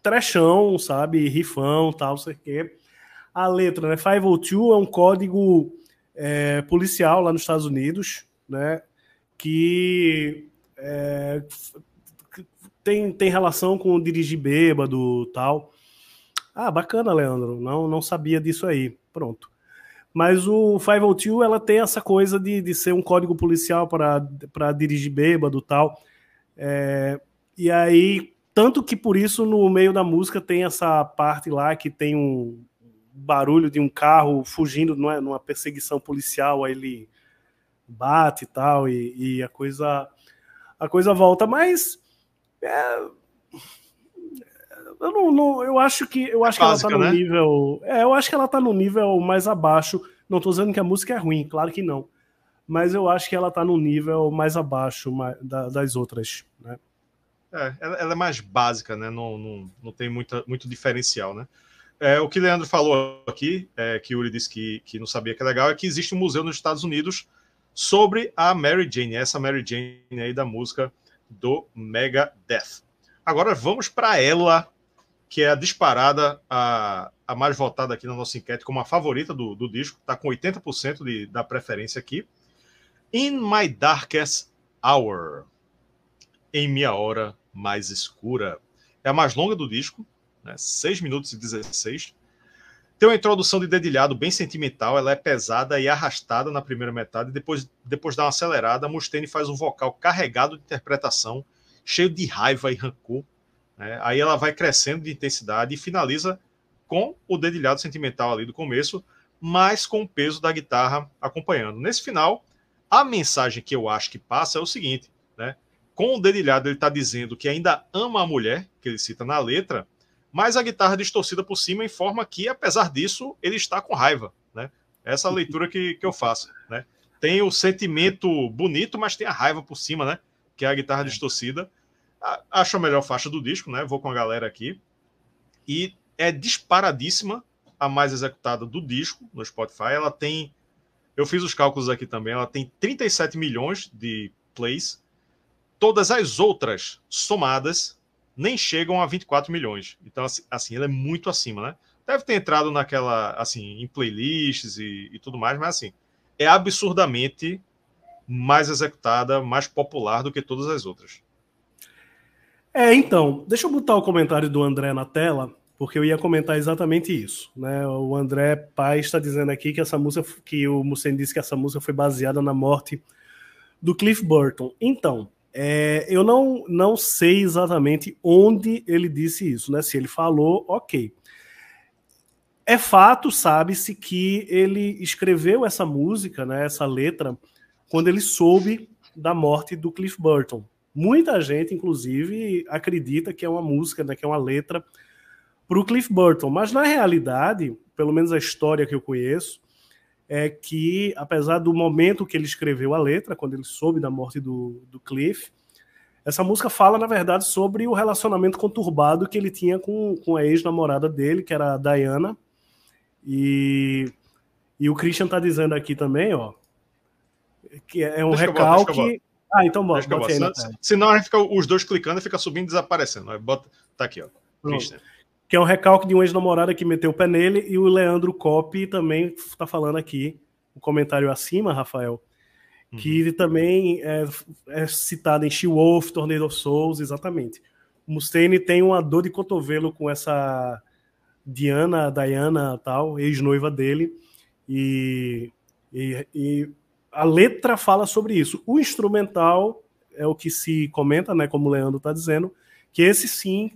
trechão, sabe, rifão, tal, sei o quê. A letra, né, 502 é um código é, policial lá nos Estados Unidos, né, que é, tem, tem relação com dirigir bêbado tal. Ah, bacana, Leandro. Não, não sabia disso aí. Pronto. Mas o 502 ela tem essa coisa de, de ser um código policial para dirigir bêbado tal. É, e aí, tanto que por isso no meio da música tem essa parte lá que tem um barulho de um carro fugindo é numa perseguição policial, aí ele bate e tal, e, e a coisa a coisa volta. Mas é, eu não, não, eu acho que eu acho é que básica, ela tá no né? nível, é, eu acho que ela tá no nível mais abaixo. Não tô dizendo que a música é ruim, claro que não. Mas eu acho que ela tá no nível mais abaixo das outras, né? É, ela, é mais básica, né? Não, não, não tem muita, muito diferencial, né? É, o que Leandro falou aqui, é, que Yuri disse que, que não sabia que é legal, é que existe um museu nos Estados Unidos sobre a Mary Jane, essa Mary Jane aí da música do Megadeth. Agora vamos para ela, que é a disparada, a, a mais votada aqui na nossa enquete como a favorita do, do disco, está com 80% de, da preferência aqui. In My Darkest Hour, em minha hora mais escura. É a mais longa do disco, né? 6 minutos e 16. Tem uma introdução de dedilhado bem sentimental, ela é pesada e arrastada na primeira metade, depois, depois dá uma acelerada, Mustaine faz um vocal carregado de interpretação, cheio de raiva e rancor. Né? Aí ela vai crescendo de intensidade e finaliza com o dedilhado sentimental ali do começo, mas com o peso da guitarra acompanhando. Nesse final, a mensagem que eu acho que passa é o seguinte, né? Com o dedilhado ele está dizendo que ainda ama a mulher, que ele cita na letra, mas a guitarra distorcida por cima informa que, apesar disso, ele está com raiva, né? Essa é [LAUGHS] a leitura que, que eu faço, né? Tem o sentimento bonito, mas tem a raiva por cima, né? Que é a guitarra é. distorcida acho a melhor faixa do disco, né? Vou com a galera aqui. E é disparadíssima a mais executada do disco no Spotify. Ela tem. Eu fiz os cálculos aqui também. Ela tem 37 milhões de plays. Todas as outras somadas nem chegam a 24 milhões. Então, assim, assim ela é muito acima, né? deve ter entrado naquela, assim, em playlists e, e tudo mais, mas assim, é absurdamente mais executada, mais popular do que todas as outras. É, então, deixa eu botar o comentário do André na tela, porque eu ia comentar exatamente isso. Né? O André Pai está dizendo aqui que essa música, que o Mussen disse que essa música foi baseada na morte do Cliff Burton. Então, é, eu não, não sei exatamente onde ele disse isso, né? Se ele falou, ok. É fato, sabe-se, que ele escreveu essa música, né, essa letra, quando ele soube da morte do Cliff Burton. Muita gente, inclusive, acredita que é uma música, né, que é uma letra para o Cliff Burton, mas na realidade, pelo menos a história que eu conheço, é que, apesar do momento que ele escreveu a letra, quando ele soube da morte do, do Cliff, essa música fala, na verdade, sobre o relacionamento conturbado que ele tinha com, com a ex-namorada dele, que era a Diana. E, e o Christian tá dizendo aqui também, ó, que é um deixa recalque. Ah, então bota, bota na Senão a gente fica os dois clicando e fica subindo e desaparecendo. Bota, tá aqui, ó. Christian que é um recalque de uma ex-namorada que meteu o pé nele, e o Leandro Coppi também está falando aqui, o um comentário acima, Rafael, que uhum. também é, é, citado em She-Wolf, Tornado of Souls, exatamente. O Mustaine tem uma dor de cotovelo com essa Diana, Diana tal, ex-noiva dele, e, e, e, a letra fala sobre isso. O instrumental é o que se comenta, né, como o Leandro está dizendo, que esse sim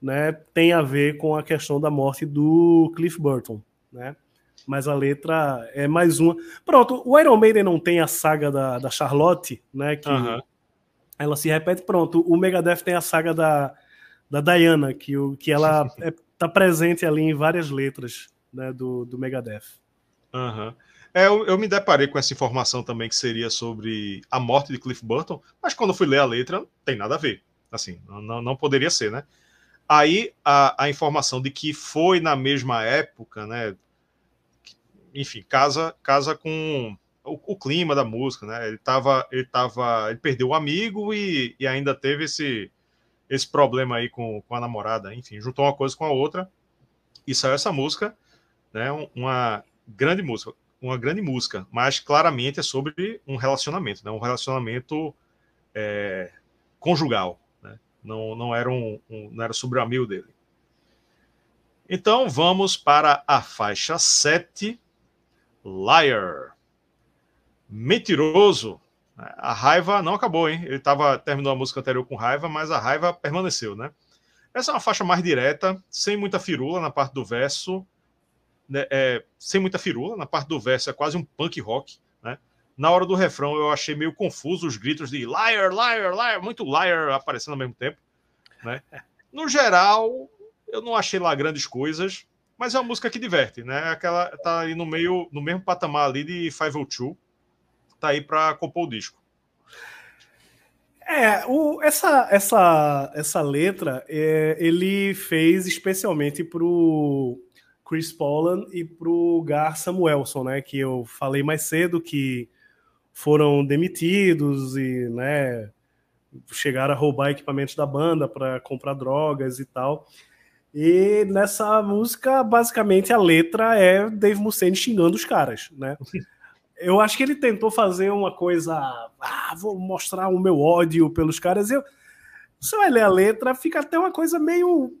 né, tem a ver com a questão da morte do Cliff Burton, né? Mas a letra é mais uma. Pronto, o Iron Maiden não tem a saga da, da Charlotte, né? Que ela se repete. Pronto, o Megadeth tem a saga da, da Diana, que, o, que ela está [LAUGHS] é, tá presente ali em várias letras né, do, do Megadeth. Uhum. É, eu, eu, me deparei com essa informação também que seria sobre a morte de Cliff Burton, mas quando fui ler a letra, não tem nada a ver. Assim, não, não poderia ser, né? Aí a, a informação de que foi na mesma época, né? Enfim, casa, casa com o, o clima da música, né? Ele tava, ele tava, ele perdeu o amigo e, e ainda teve esse, esse problema aí com, com a namorada. Enfim, juntou uma coisa com a outra e saiu essa música, né? Uma grande música, uma grande música, mas claramente é sobre um relacionamento, né? Um relacionamento é, conjugal, não, não, era um, um, não era sobre o amigo dele. Então vamos para a faixa 7, Liar. Mentiroso. A raiva não acabou, hein? Ele tava, terminou a música anterior com raiva, mas a raiva permaneceu, né? Essa é uma faixa mais direta, sem muita firula na parte do verso. Né? É, sem muita firula, na parte do verso é quase um punk rock. Na hora do refrão eu achei meio confuso os gritos de liar, liar, liar, muito liar aparecendo ao mesmo tempo. Né? No geral, eu não achei lá grandes coisas, mas é uma música que diverte, né? Aquela tá aí no meio, no mesmo patamar ali de 502, tá aí para compor o disco. É, o, essa, essa, essa letra é, ele fez especialmente pro Chris Pollan e pro Gar Samuelson, né? Que eu falei mais cedo que foram demitidos e né, chegaram a roubar equipamentos da banda para comprar drogas e tal. E nessa música, basicamente, a letra é Dave Mustaine xingando os caras, né? [LAUGHS] Eu acho que ele tentou fazer uma coisa, ah, vou mostrar o meu ódio pelos caras. Eu, você vai ler a letra, fica até uma coisa meio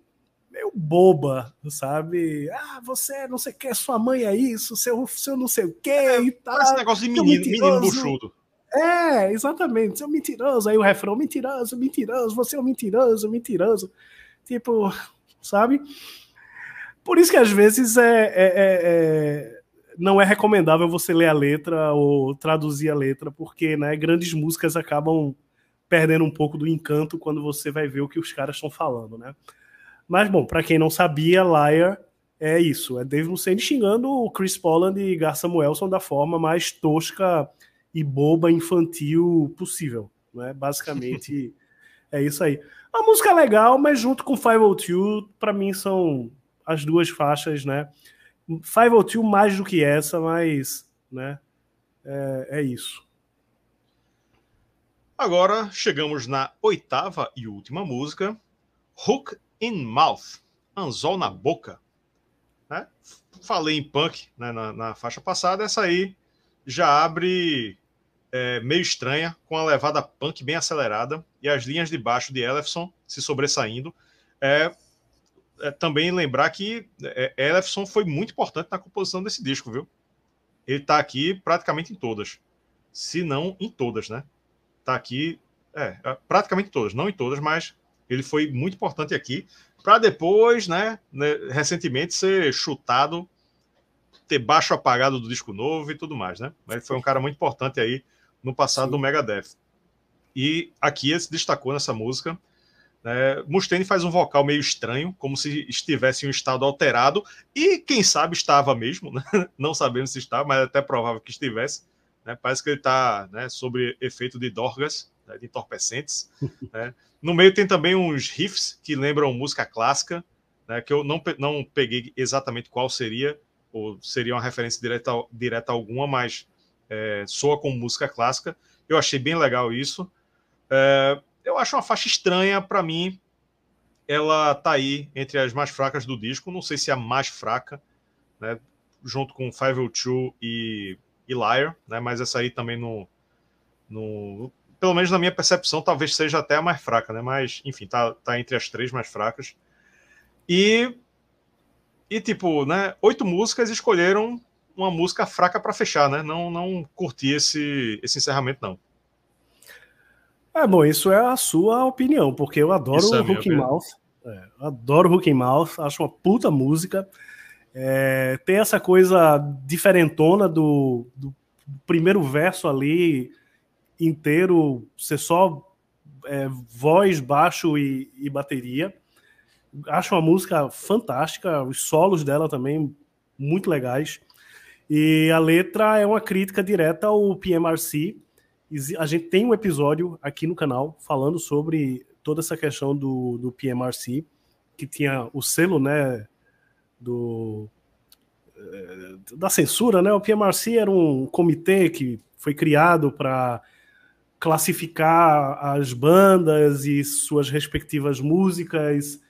meio boba, sabe? Ah, você não sei o que, sua mãe é isso, seu, seu não sei o que é, e tal. Parece negócio de menino, menino buchudo. É, exatamente, seu mentiroso. Aí o refrão, mentiroso, mentiroso, você é um mentiroso, mentiroso. Tipo, sabe? Por isso que às vezes é, é, é, é, não é recomendável você ler a letra ou traduzir a letra, porque né, grandes músicas acabam perdendo um pouco do encanto quando você vai ver o que os caras estão falando, né? Mas, bom, para quem não sabia, Liar é isso. É Dave Mustaine xingando o Chris Polland e Gar Samuelson da forma mais tosca e boba, infantil possível. Né? Basicamente, [LAUGHS] é isso aí. A música é legal, mas junto com 502, para mim são as duas faixas, né? 502 mais do que essa, mas, né? É, é isso. Agora chegamos na oitava e última música, Hook in Mouth, anzol na boca. Né? Falei em punk né, na, na, faixa passada, essa aí já abre é, meio estranha, com a levada punk bem acelerada e as linhas de baixo de Elefson se sobressaindo. É, é também lembrar que é, Elefson foi muito importante na composição desse disco, viu? Ele está aqui praticamente em todas. Se não em todas, né? Está aqui, é, praticamente em todas, não em todas, mas ele foi muito importante aqui para depois, né, né, recentemente ser chutado, ter baixo apagado do disco novo e tudo mais, né? Mas ele foi um cara muito importante aí no passado Sim. do Megadeth. E aqui ele se destacou nessa música. Né? Mustaine faz um vocal meio estranho, como se estivesse em um estado alterado, e quem sabe estava mesmo, né? [LAUGHS] não sabemos se estava, mas é até provável que estivesse. Né? Parece que ele está né, sob efeito de dorgas, né, de entorpecentes. né? No meio tem também uns riffs que lembram música clássica, né, que eu não, não peguei exatamente qual seria, ou seria uma referência direta, direta alguma, mas é, soa como música clássica. Eu achei bem legal isso. É, eu acho uma faixa estranha para mim. Ela tá aí entre as mais fracas do disco. Não sei se é a mais fraca, né? Junto com 502 e, e Liar, né? Mas essa aí também no, no, pelo menos na minha percepção, talvez seja até a mais fraca, né? Mas, enfim, tá, tá entre as três mais fracas. E, e tipo, né? Oito músicas escolheram uma música fraca para fechar, né? Não, não curti esse, esse encerramento, não. É bom, isso é a sua opinião, porque eu adoro o Hooking Mouth. É, adoro Hooking Mouth, acho uma puta música. É, tem essa coisa diferentona do, do primeiro verso ali inteiro ser só é, voz, baixo e, e, bateria. Acho uma música fantástica, os solos dela também muito legais. E a letra é uma crítica direta ao PMRC. A gente tem um episódio aqui no canal falando sobre toda essa questão do, do PMRC, que tinha o selo, né, do é, da censura, né? O PMRC era um comitê que foi criado para classificar as bandas e suas respectivas músicas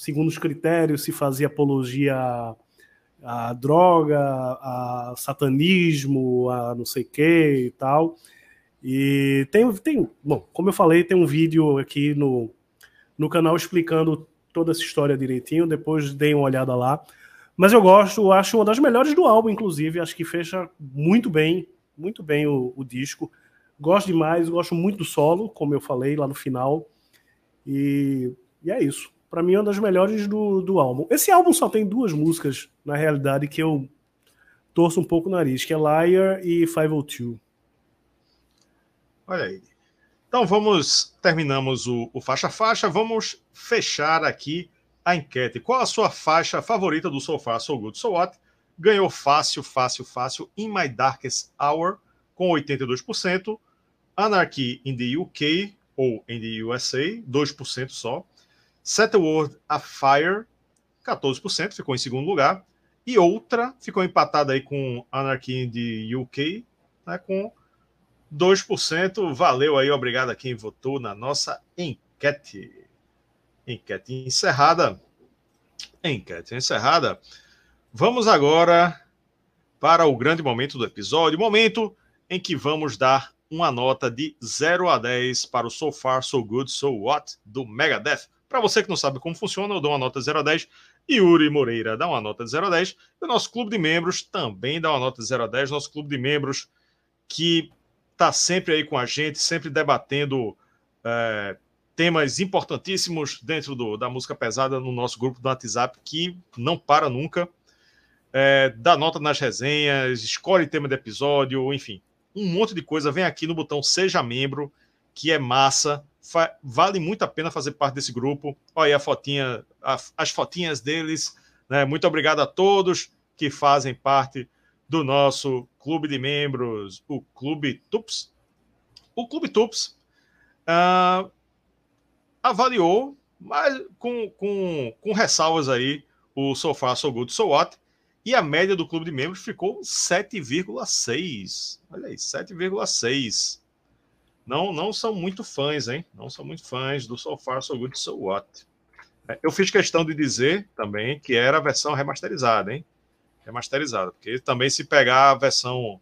segundo os critérios, se fazia apologia a droga, a satanismo, a não sei o que e tal. E tem, tem, bom, como eu falei, tem um vídeo aqui no, no canal explicando toda essa história direitinho, depois deem uma olhada lá. Mas eu gosto, acho uma das melhores do álbum, inclusive, acho que fecha muito bem, muito bem o, o disco. Gosto demais, gosto muito do solo, como eu falei lá no final. E, e é isso. Para mim é uma das melhores do, do álbum. Esse álbum só tem duas músicas, na realidade, que eu torço um pouco o nariz, que é Liar e 502. Olha aí. Então vamos, terminamos o, o faixa faixa, vamos fechar aqui a enquete. Qual a sua faixa favorita do So Far, So Good, So What? Ganhou fácil, fácil, fácil In My Darkest Hour com 82%. Anarchy in the UK ou in the USA, 2% só. Set the World Afire, 14%, ficou em segundo lugar. E outra ficou empatada aí com Anarchy in the UK, né, com 2%. Valeu aí, obrigado a quem votou na nossa enquete. Enquete encerrada. Enquete encerrada. Vamos agora para o grande momento do episódio, momento em que vamos dar uma nota de 0 a 10 para o So Far, So Good, So What do Megadeth. Para você que não sabe como funciona, eu dou uma nota de 0 a 10. Yuri Moreira dá uma nota de 0 a 10. E o nosso clube de membros também dá uma nota de 0 a 10. Nosso clube de membros que está sempre aí com a gente, sempre debatendo é, temas importantíssimos dentro do, da música pesada no nosso grupo do WhatsApp, que não para nunca. É, dá nota nas resenhas, escolhe tema de episódio, enfim um monte de coisa. Vem aqui no botão Seja Membro, que é massa. Vale muito a pena fazer parte desse grupo. Olha aí a fotinha, a, as fotinhas deles. Né? Muito obrigado a todos que fazem parte do nosso clube de membros, o Clube Tups. O Clube Tups uh, avaliou, mas com, com, com ressalvas aí, o So Far, So Good, So What, e a média do clube de membros ficou 7,6. Olha aí, 7,6. Não, não são muito fãs, hein? Não são muito fãs do So Far, So Good, So What. É, eu fiz questão de dizer também que era a versão remasterizada, hein? Remasterizada, porque também se pegar a versão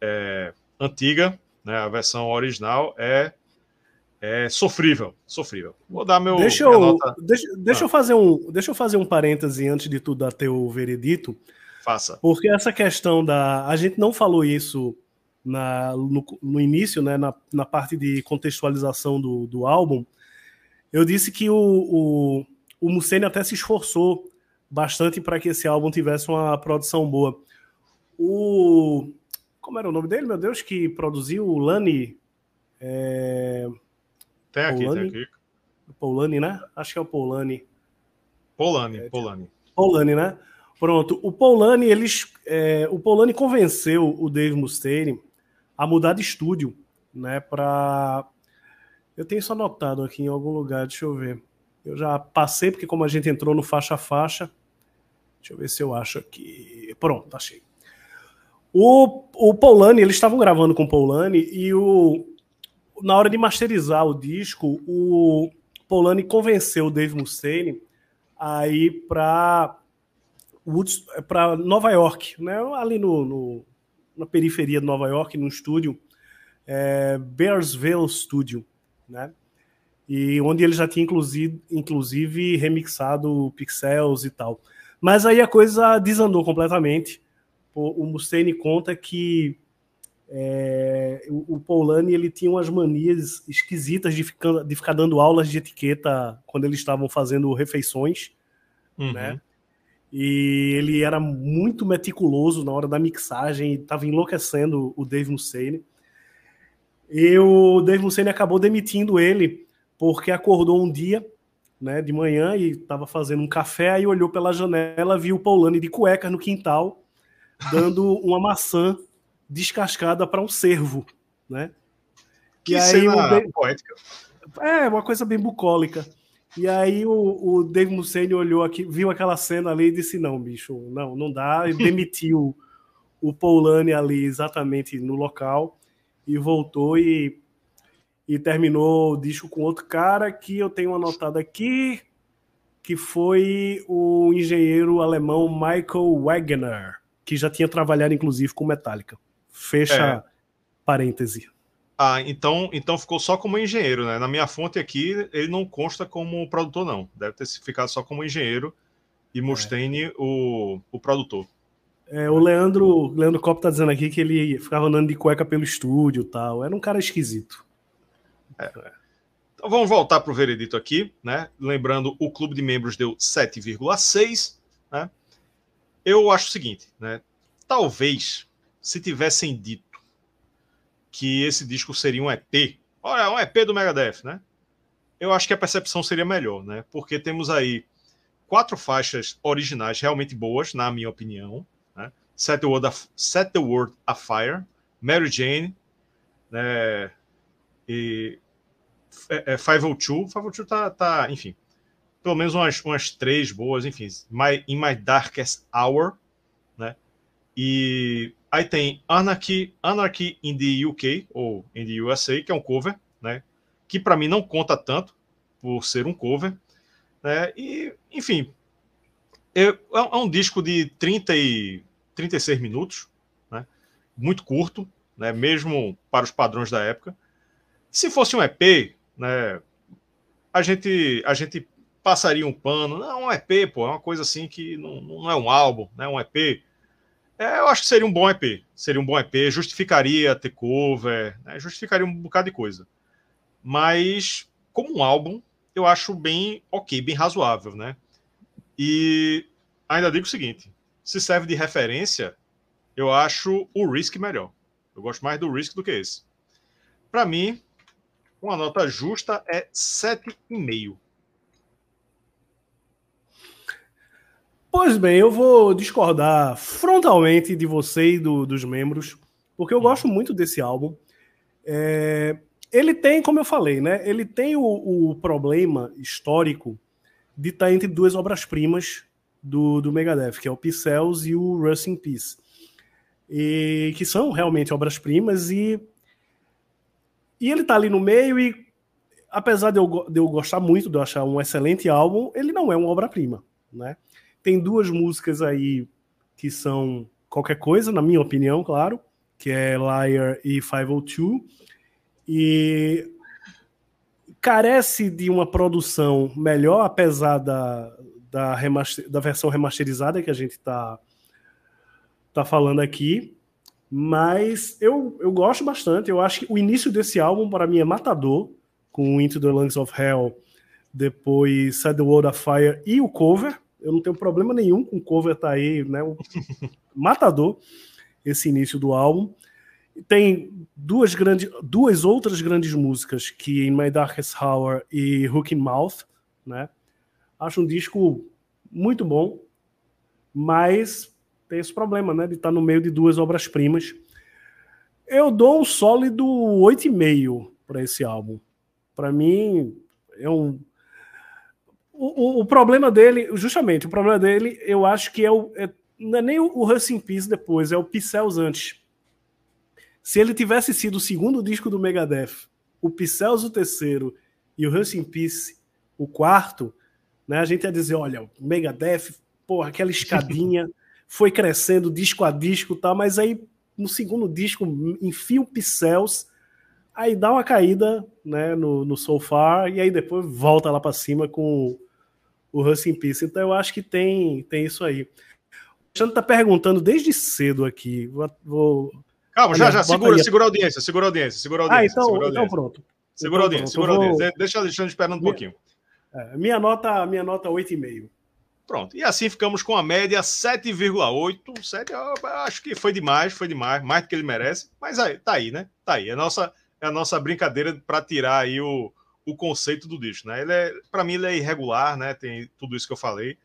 é, antiga, né, a versão original é, é sofrível, sofrível. Vou dar meu deixa eu, nota... deixa, deixa ah. eu fazer um deixa eu fazer um parêntese antes de tudo dar teu veredito. Faça. Porque essa questão da a gente não falou isso na, no, no início, né, na, na parte de contextualização do, do álbum, eu disse que o, o, o Mussene até se esforçou bastante para que esse álbum tivesse uma produção boa. O. Como era o nome dele, meu Deus, que produziu o Lani. É... Tem aqui, Poulani? tem aqui. Poulani, né? Acho que é o Poulani. Polani, é, Polani. Polani, né? Pronto. O Poulani, eles. É, o Poulani convenceu o Dave Mustaine a mudar de estúdio, né? Para eu tenho isso anotado aqui em algum lugar, deixa eu ver. Eu já passei, porque como a gente entrou no faixa a faixa, deixa eu ver se eu acho aqui. Pronto, achei. O, o Poulani, eles estavam gravando com o Poulani e o, na hora de masterizar o disco, o Poulani convenceu o Dave Mustaine a ir para para Nova York, né? ali no, no, na periferia de Nova York, num estúdio, é, Bearsville Studio né? E onde ele já tinha inclusive, inclusive remixado pixels e tal. Mas aí a coisa desandou completamente. O Mustaine conta que é, o, o ele tinha umas manias esquisitas de ficar, de ficar dando aulas de etiqueta quando eles estavam fazendo refeições, uhum. né? E ele era muito meticuloso na hora da mixagem, estava enlouquecendo o Dave Mustaine. E o Dave Mustaine acabou demitindo ele porque acordou um dia, né, de manhã e estava fazendo um café e olhou pela janela, viu o Paulani de cueca no quintal, dando [LAUGHS] uma maçã descascada para um cervo, né? Que e aí Dave... poética. É, uma coisa bem bucólica. E aí o, o Dave Mustaine olhou aqui, viu aquela cena ali e disse: "Não, bicho, não, não dá", e [LAUGHS] demitiu o Paulani ali exatamente no local e voltou e, e terminou o disco com outro cara que eu tenho anotado aqui, que foi o engenheiro alemão Michael Wagner, que já tinha trabalhado inclusive com Metallica. Fecha é. parêntese. Ah, então, então ficou só como engenheiro, né? Na minha fonte aqui, ele não consta como produtor, não. Deve ter ficado só como engenheiro e Mustaine é. o, o produtor. É, o Leandro, Leandro Cop tá dizendo aqui que ele ficava andando de cueca pelo estúdio tal. Era um cara esquisito. É. Então vamos voltar para o veredito aqui, né? Lembrando, o clube de membros deu 7,6, né? Eu acho o seguinte, né? Talvez, se tivessem dito que esse disco seria um EP, olha, um EP do Megadeth, né? Eu acho que a percepção seria melhor, né? Porque temos aí quatro faixas originais realmente boas, na minha opinião, Set the World, Set the World Afire, Mary Jane, né, e é, é 502. 502 tá, tá, enfim, pelo menos umas, umas três boas, enfim, My, In My Darkest Hour, né, e aí tem Anarchy, Anarchy in the UK, ou in the USA, que é um cover, né, que para mim não conta tanto, por ser um cover, né, e, enfim, é, é um disco de 30 e 36 minutos, né? muito curto, né? mesmo para os padrões da época. Se fosse um EP, né? a, gente, a gente passaria um pano. Não, um EP, pô, é uma coisa assim que não, não é um álbum, né? um EP. É, eu acho que seria um bom EP. Seria um bom EP, justificaria ter cover, né? justificaria um bocado de coisa. Mas, como um álbum, eu acho bem ok, bem razoável, né? E ainda digo o seguinte: se serve de referência, eu acho o Risk melhor. Eu gosto mais do Risk do que esse. Para mim, uma nota justa é 7,5. Pois bem, eu vou discordar frontalmente de você e do, dos membros, porque eu gosto muito desse álbum. É, ele tem, como eu falei, né? Ele tem o, o problema histórico de estar entre duas obras-primas do, do Megadeth, que é o Pixels e o Rust in Peace. E que são realmente obras-primas e e ele tá ali no meio e apesar de eu, de eu gostar muito, de eu achar um excelente álbum, ele não é uma obra-prima, né? Tem duas músicas aí que são qualquer coisa, na minha opinião, claro, que é Liar e 502. E carece de uma produção melhor, apesar da, da, remaster, da versão remasterizada que a gente está tá falando aqui. Mas eu, eu gosto bastante. Eu acho que o início desse álbum, para mim, é matador, com Into the Lungs of Hell, depois Set the World Afire e o cover. Eu não tenho problema nenhum com o cover tá aí, né? [LAUGHS] matador esse início do álbum. Tem duas, grandes, duas outras grandes músicas, que In My Darkest Hour e Hook in Mouth, né? Acho um disco muito bom, mas tem esse problema, né? De estar tá no meio de duas obras-primas. Eu dou um sólido 8,5 para esse álbum. Para mim, é um. O, o, o, problema dele, justamente, o problema dele, eu acho que é o. É, não é nem o, o Rust in Peace depois, é o Pixels antes. Se ele tivesse sido o segundo disco do Megadeth, o Pixels o terceiro e o Rust in Peace o quarto, né, a gente ia dizer: olha, o Megadeth, porra, aquela escadinha [LAUGHS] foi crescendo disco a disco e tal, mas aí no segundo disco enfia o Pixels, aí dá uma caída né, no, no So Far, e aí depois volta lá para cima com o Rust in Peace. Então eu acho que tem, tem isso aí. O Alexandre tá perguntando desde cedo aqui. Vou. Calma, já, já, segura, segura a audiência, segura a audiência, segura a ah, audiência. Ah, então, audiência. então pronto. Segura a audiência, então, segura a audiência. Deixa o Alexandre esperando um minha, pouquinho. É, minha nota, minha nota 8,5. Pronto. E assim ficamos com a média 7,8. 7, eu acho que foi demais, foi demais, mais do que ele merece. Mas aí, tá aí, né? Tá aí. É a nossa, é a nossa brincadeira para tirar aí o, o conceito do disco, né? Ele é, para mim, ele é irregular, né? Tem tudo isso que eu falei.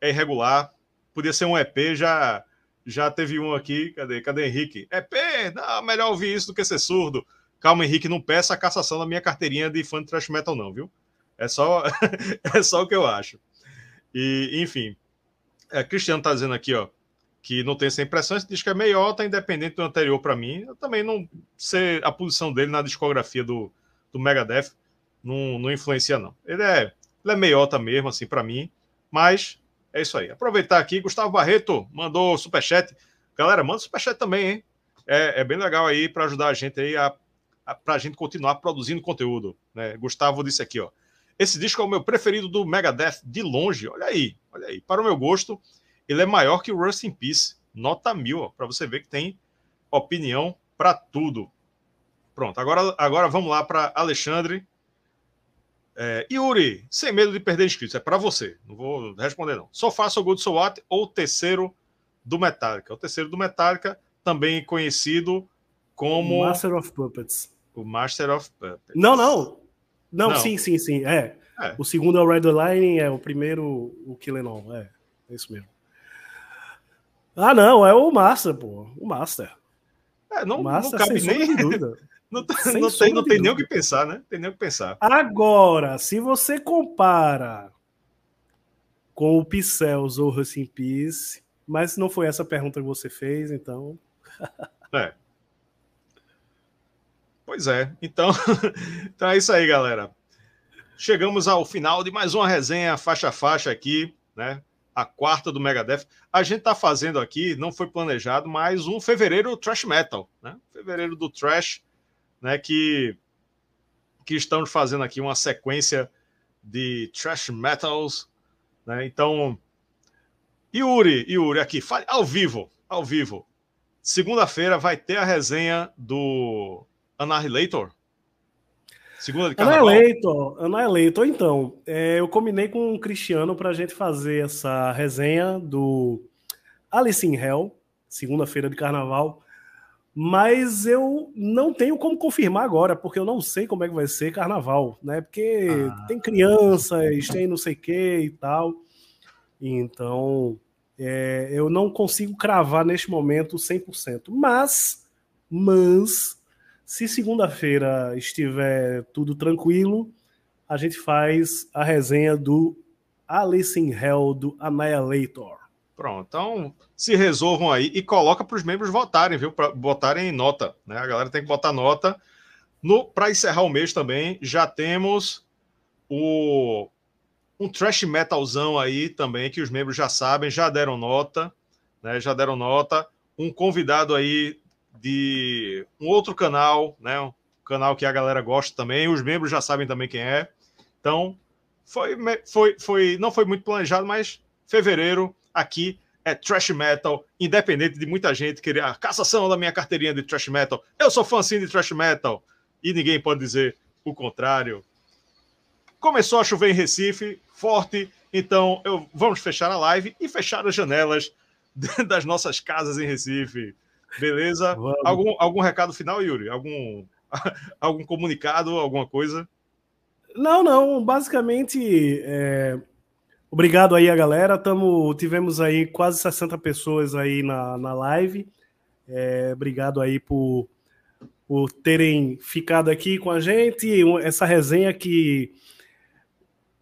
É irregular. Podia ser um EP, já já teve um aqui. Cadê? Cadê Henrique? EP? Não, melhor ouvir isso do que ser surdo. Calma, Henrique, não peça a cassação da minha carteirinha de fã de thrash metal, não, viu? É só, [LAUGHS] é só o que eu acho. E, enfim, é, Cristiano está dizendo aqui, ó, que não tem essa impressão, esse disco é meiota, tá independente do anterior para mim. Eu também não sei a posição dele na discografia do, do Megadeth, não, não influencia, não. Ele é, ele é meiota mesmo, assim, para mim, mas é isso aí. Aproveitar aqui, Gustavo Barreto mandou superchat. Galera, manda superchat também, hein? É, é bem legal aí para ajudar a gente aí a, a, para a gente continuar produzindo conteúdo. Né? Gustavo disse aqui, ó. Esse disco é o meu preferido do Megadeth de longe. Olha aí, olha aí. Para o meu gosto, ele é maior que o Rust in Peace. Nota mil, para você ver que tem opinião para tudo. Pronto, agora, agora vamos lá para Alexandre. É, Yuri, sem medo de perder inscritos, é para você. Não vou responder, não. Só faça o Good So What ou o terceiro do Metallica. O terceiro do Metallica, também conhecido como. Master of Puppets. O Master of Puppets. Não, não. Não, não, sim, sim, sim. É. é. O segundo é o Red Line, é o primeiro o Killing All. É, é isso mesmo. Ah, não, é o Master, pô. O Master. É, não, Master, não cabe nem. Dúvida. [LAUGHS] não, não tem, não tem nem o que pensar, né? Tem nem o que pensar. Agora, se você compara com o Pixels ou Rust Peace, mas não foi essa pergunta que você fez, então. [LAUGHS] é. Pois é. Então, [LAUGHS] então é isso aí, galera. Chegamos ao final de mais uma resenha faixa a faixa aqui, né? A quarta do Megadeth. A gente tá fazendo aqui, não foi planejado, mas um fevereiro trash metal, né? Fevereiro do trash, né? Que que estamos fazendo aqui uma sequência de trash metals, né? Então, Yuri, Yuri aqui, fale ao vivo, ao vivo. Segunda-feira vai ter a resenha do Annihilator? Segunda de carnaval? Annihilator, Annihilator. Então, é, eu combinei com o Cristiano para a gente fazer essa resenha do Alice in Hell, segunda-feira de carnaval. Mas eu não tenho como confirmar agora, porque eu não sei como é que vai ser carnaval, né? Porque ah. tem crianças, tem não sei o que e tal. Então, é, eu não consigo cravar neste momento 100%. Mas, mas se segunda-feira estiver tudo tranquilo, a gente faz a resenha do Alice in Hell do Annihilator. Pronto, então se resolvam aí e coloca para os membros votarem, viu? Para botarem nota, né? A galera tem que botar nota Para encerrar o mês também, já temos o um trash metalzão aí também, que os membros já sabem, já deram nota, né? Já deram nota. Um convidado aí de um outro canal, né? Um canal que a galera gosta também, os membros já sabem também quem é. Então, foi, foi, foi, não foi muito planejado, mas fevereiro aqui é trash metal, independente de muita gente querer a cassação da minha carteirinha de trash metal. Eu sou fã sim de trash metal e ninguém pode dizer o contrário. Começou a chover em Recife, forte, então eu, vamos fechar a live e fechar as janelas [LAUGHS] das nossas casas em Recife. Beleza? Algum, algum recado final, Yuri? Algum, [LAUGHS] algum comunicado, alguma coisa? Não, não. Basicamente, é... obrigado aí a galera. Tamo, tivemos aí quase 60 pessoas aí na, na live. É... Obrigado aí por, por terem ficado aqui com a gente. Essa resenha que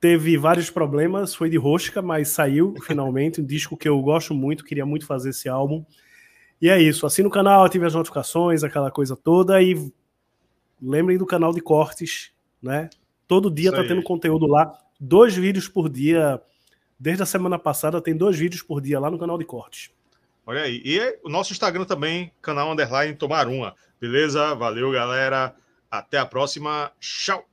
teve vários problemas, foi de rosca, mas saiu finalmente. Um disco que eu gosto muito, queria muito fazer esse álbum. E é isso. Assina o canal, ative as notificações, aquela coisa toda. E lembrem do canal de cortes, né? Todo dia tá tendo conteúdo lá. Dois vídeos por dia. Desde a semana passada tem dois vídeos por dia lá no canal de cortes. Olha aí. E o nosso Instagram também, canal underline Tomar Uma. Beleza? Valeu, galera. Até a próxima. Tchau.